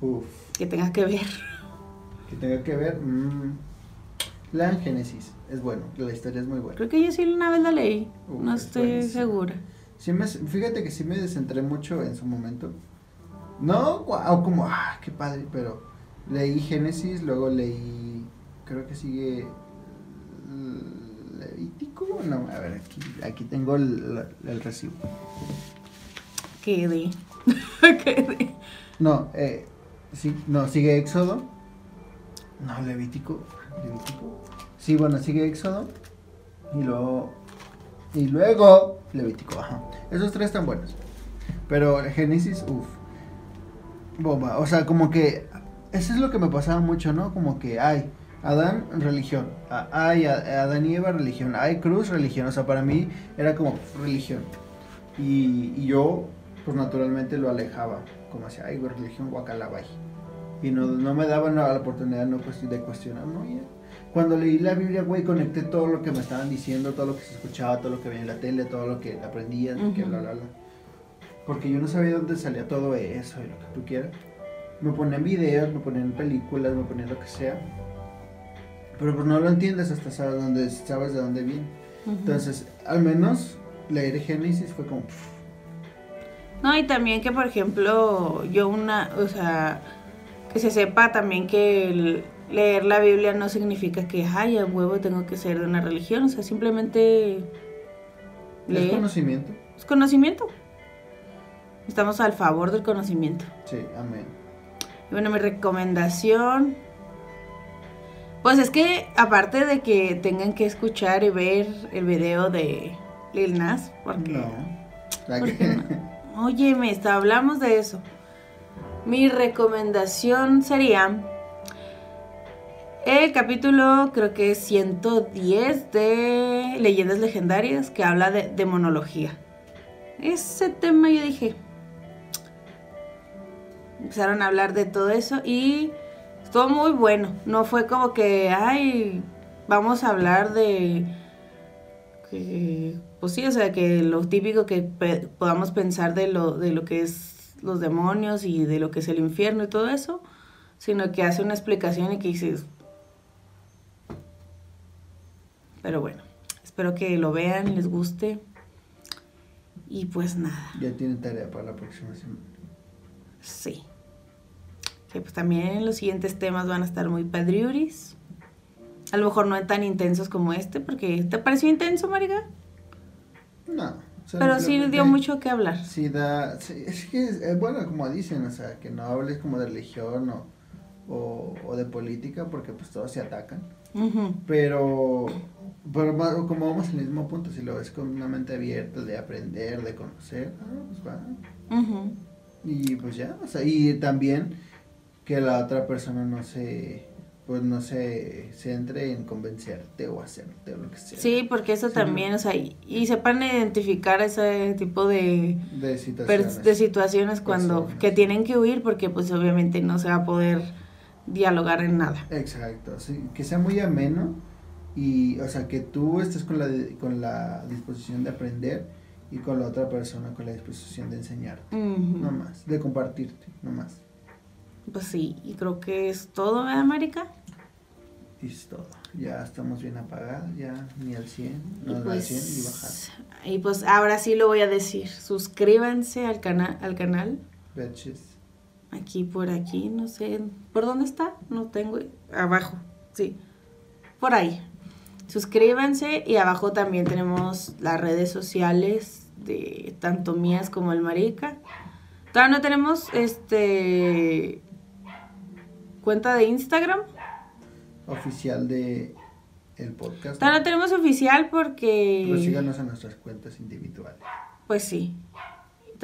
Uf. Que tenga que ver. Que tenga que ver. Mmm. La Génesis es bueno, la historia es muy buena. Creo que yo sí una vez la leí, no estoy segura. Sí me, fíjate que sí me descentré mucho en su momento. No, wow, como, ah, qué padre, pero leí Génesis, luego leí, creo que sigue Levítico, no, a ver, aquí, aquí tengo el, el recibo. ¿Qué de? <laughs> No, eh, sí, no, sigue Éxodo. No, Levítico. Levítico. Sí, bueno, sigue Éxodo. Y luego. Y luego. Levítico, ajá. Esos tres están buenos. Pero Génesis, uff. Bomba. O sea, como que. Eso es lo que me pasaba mucho, ¿no? Como que hay. Adán, religión. Hay Adán y Eva, religión. Hay cruz, religión. O sea, para mí era como religión. Y, yo, pues naturalmente lo alejaba. Como hacía, ay, religión, guacalabay y no, no me daban la oportunidad no, de cuestionar, ¿no? cuando leí la Biblia, güey, conecté todo lo que me estaban diciendo, todo lo que se escuchaba, todo lo que veía en la tele, todo lo que aprendía, que bla, bla, bla. Porque yo no sabía dónde salía todo eso y lo que tú quieras. Me ponían videos, me ponían películas, me ponían lo que sea. Pero pues no lo entiendes hasta sabes, dónde, sabes de dónde viene. Entonces, al menos leer Génesis fue como... No, y también que, por ejemplo, yo una, o sea que se sepa también que leer la Biblia no significa que, ay, a huevo tengo que ser de una religión, o sea, simplemente Es leer. conocimiento. Es conocimiento. Estamos al favor del conocimiento. Sí, amén. Y bueno, mi recomendación. Pues es que, aparte de que tengan que escuchar y ver el video de Lil Nas, porque. No. ¿por qué no? <laughs> Oye, me está, hablamos de eso. Mi recomendación sería el capítulo, creo que es 110 de Leyendas Legendarias, que habla de demonología. Ese tema yo dije. Empezaron a hablar de todo eso y estuvo muy bueno. No fue como que, ay, vamos a hablar de pues sí, o sea, que lo típico que pe- podamos pensar de lo, de lo que es los demonios y de lo que es el infierno y todo eso, sino que hace una explicación y que dices... Pero bueno, espero que lo vean, les guste. Y pues nada, Ya tienen tarea para la próxima semana. sí. Que pues también los siguientes temas van a estar muy padriuris. A lo mejor no tan intensos como este, porque ¿te pareció intenso, Marica? Pero sí dio mucho que hablar. Sí, da. sí, es que es, bueno, como dicen, o sea, que no hables como de religión o, o, o de política, porque pues todos se atacan. Ujú. Pero, pero como vamos al mismo punto, si lo ves con una mente abierta de aprender, de conocer, ah, pues va. Y pues ya, o sea, y también que la otra persona no se, pues no se centre en convencerte o hacerte o lo que sea. Sí, porque eso Sí, también, o sea, y, y sepan identificar ese tipo de, De situaciones. de situaciones cuando Personas. que tienen que huir porque pues obviamente no se va a poder dialogar en nada. Exacto, sí, que sea muy ameno y, o sea, que tú estés con la, con la disposición de aprender y con la otra persona con la disposición de enseñarte, Ujú. no más, de compartirte, no más. Pues sí, y creo que es todo, ¿verdad, Marica? Y es todo. Ya estamos bien apagados, ya ni al 100, no al pues, 100 y bajar. y pues ahora sí lo voy a decir. Suscríbanse al, cana al canal. Bitches. Aquí por aquí, no sé. ¿Por dónde está? No tengo. Abajo, sí. Por ahí. Suscríbanse y abajo también tenemos las redes sociales de tanto mías como el Marica. Todavía no tenemos este cuenta de Instagram. Oficial de el podcast. Todavía no tenemos oficial Pero porque síganos en nuestras cuentas individuales. pues sí.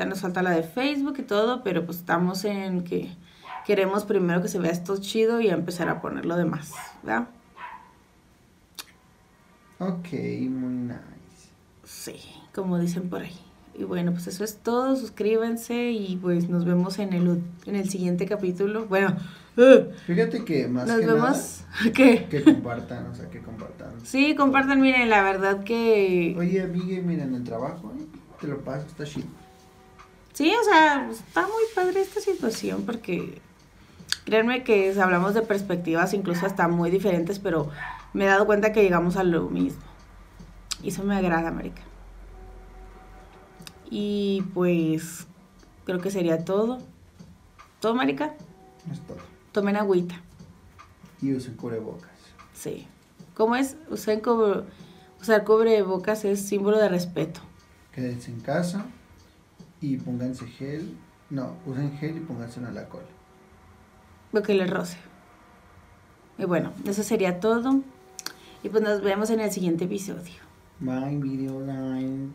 Nos falta la de Facebook y todo, pero pues estamos en que queremos primero que se vea esto chido y empezar a poner lo demás, ¿verdad? Ok, muy nice. Sí, como dicen por ahí. Y bueno, pues eso es todo. Suscríbanse y pues nos vemos en el, en el siguiente capítulo. Bueno. <laughs> Fíjate que más nos que vemos. <laughs> ¿Qué? nada, que compartan, o sea, que compartan. Sí, compartan, miren, la verdad que... Oye, amiga, mira, en el trabajo, ¿eh? te lo paso, está chido. Sí, o sea, está muy padre esta situación porque créanme que hablamos de perspectivas incluso hasta muy diferentes, pero me he dado cuenta que llegamos a lo mismo. Y eso me agrada, América. Y pues creo que sería todo. ¿Todo, Marica? Es todo. Tomen agüita. Y usen cubrebocas. Sí. ¿Cómo es? Usen cubre- usar cubrebocas es símbolo de respeto. Quédense en casa y pónganse gel. No, usen gel y pónganselo en la cola. Lo que le roce. Y bueno, eso sería todo. Y pues nos vemos en el siguiente episodio. My video line.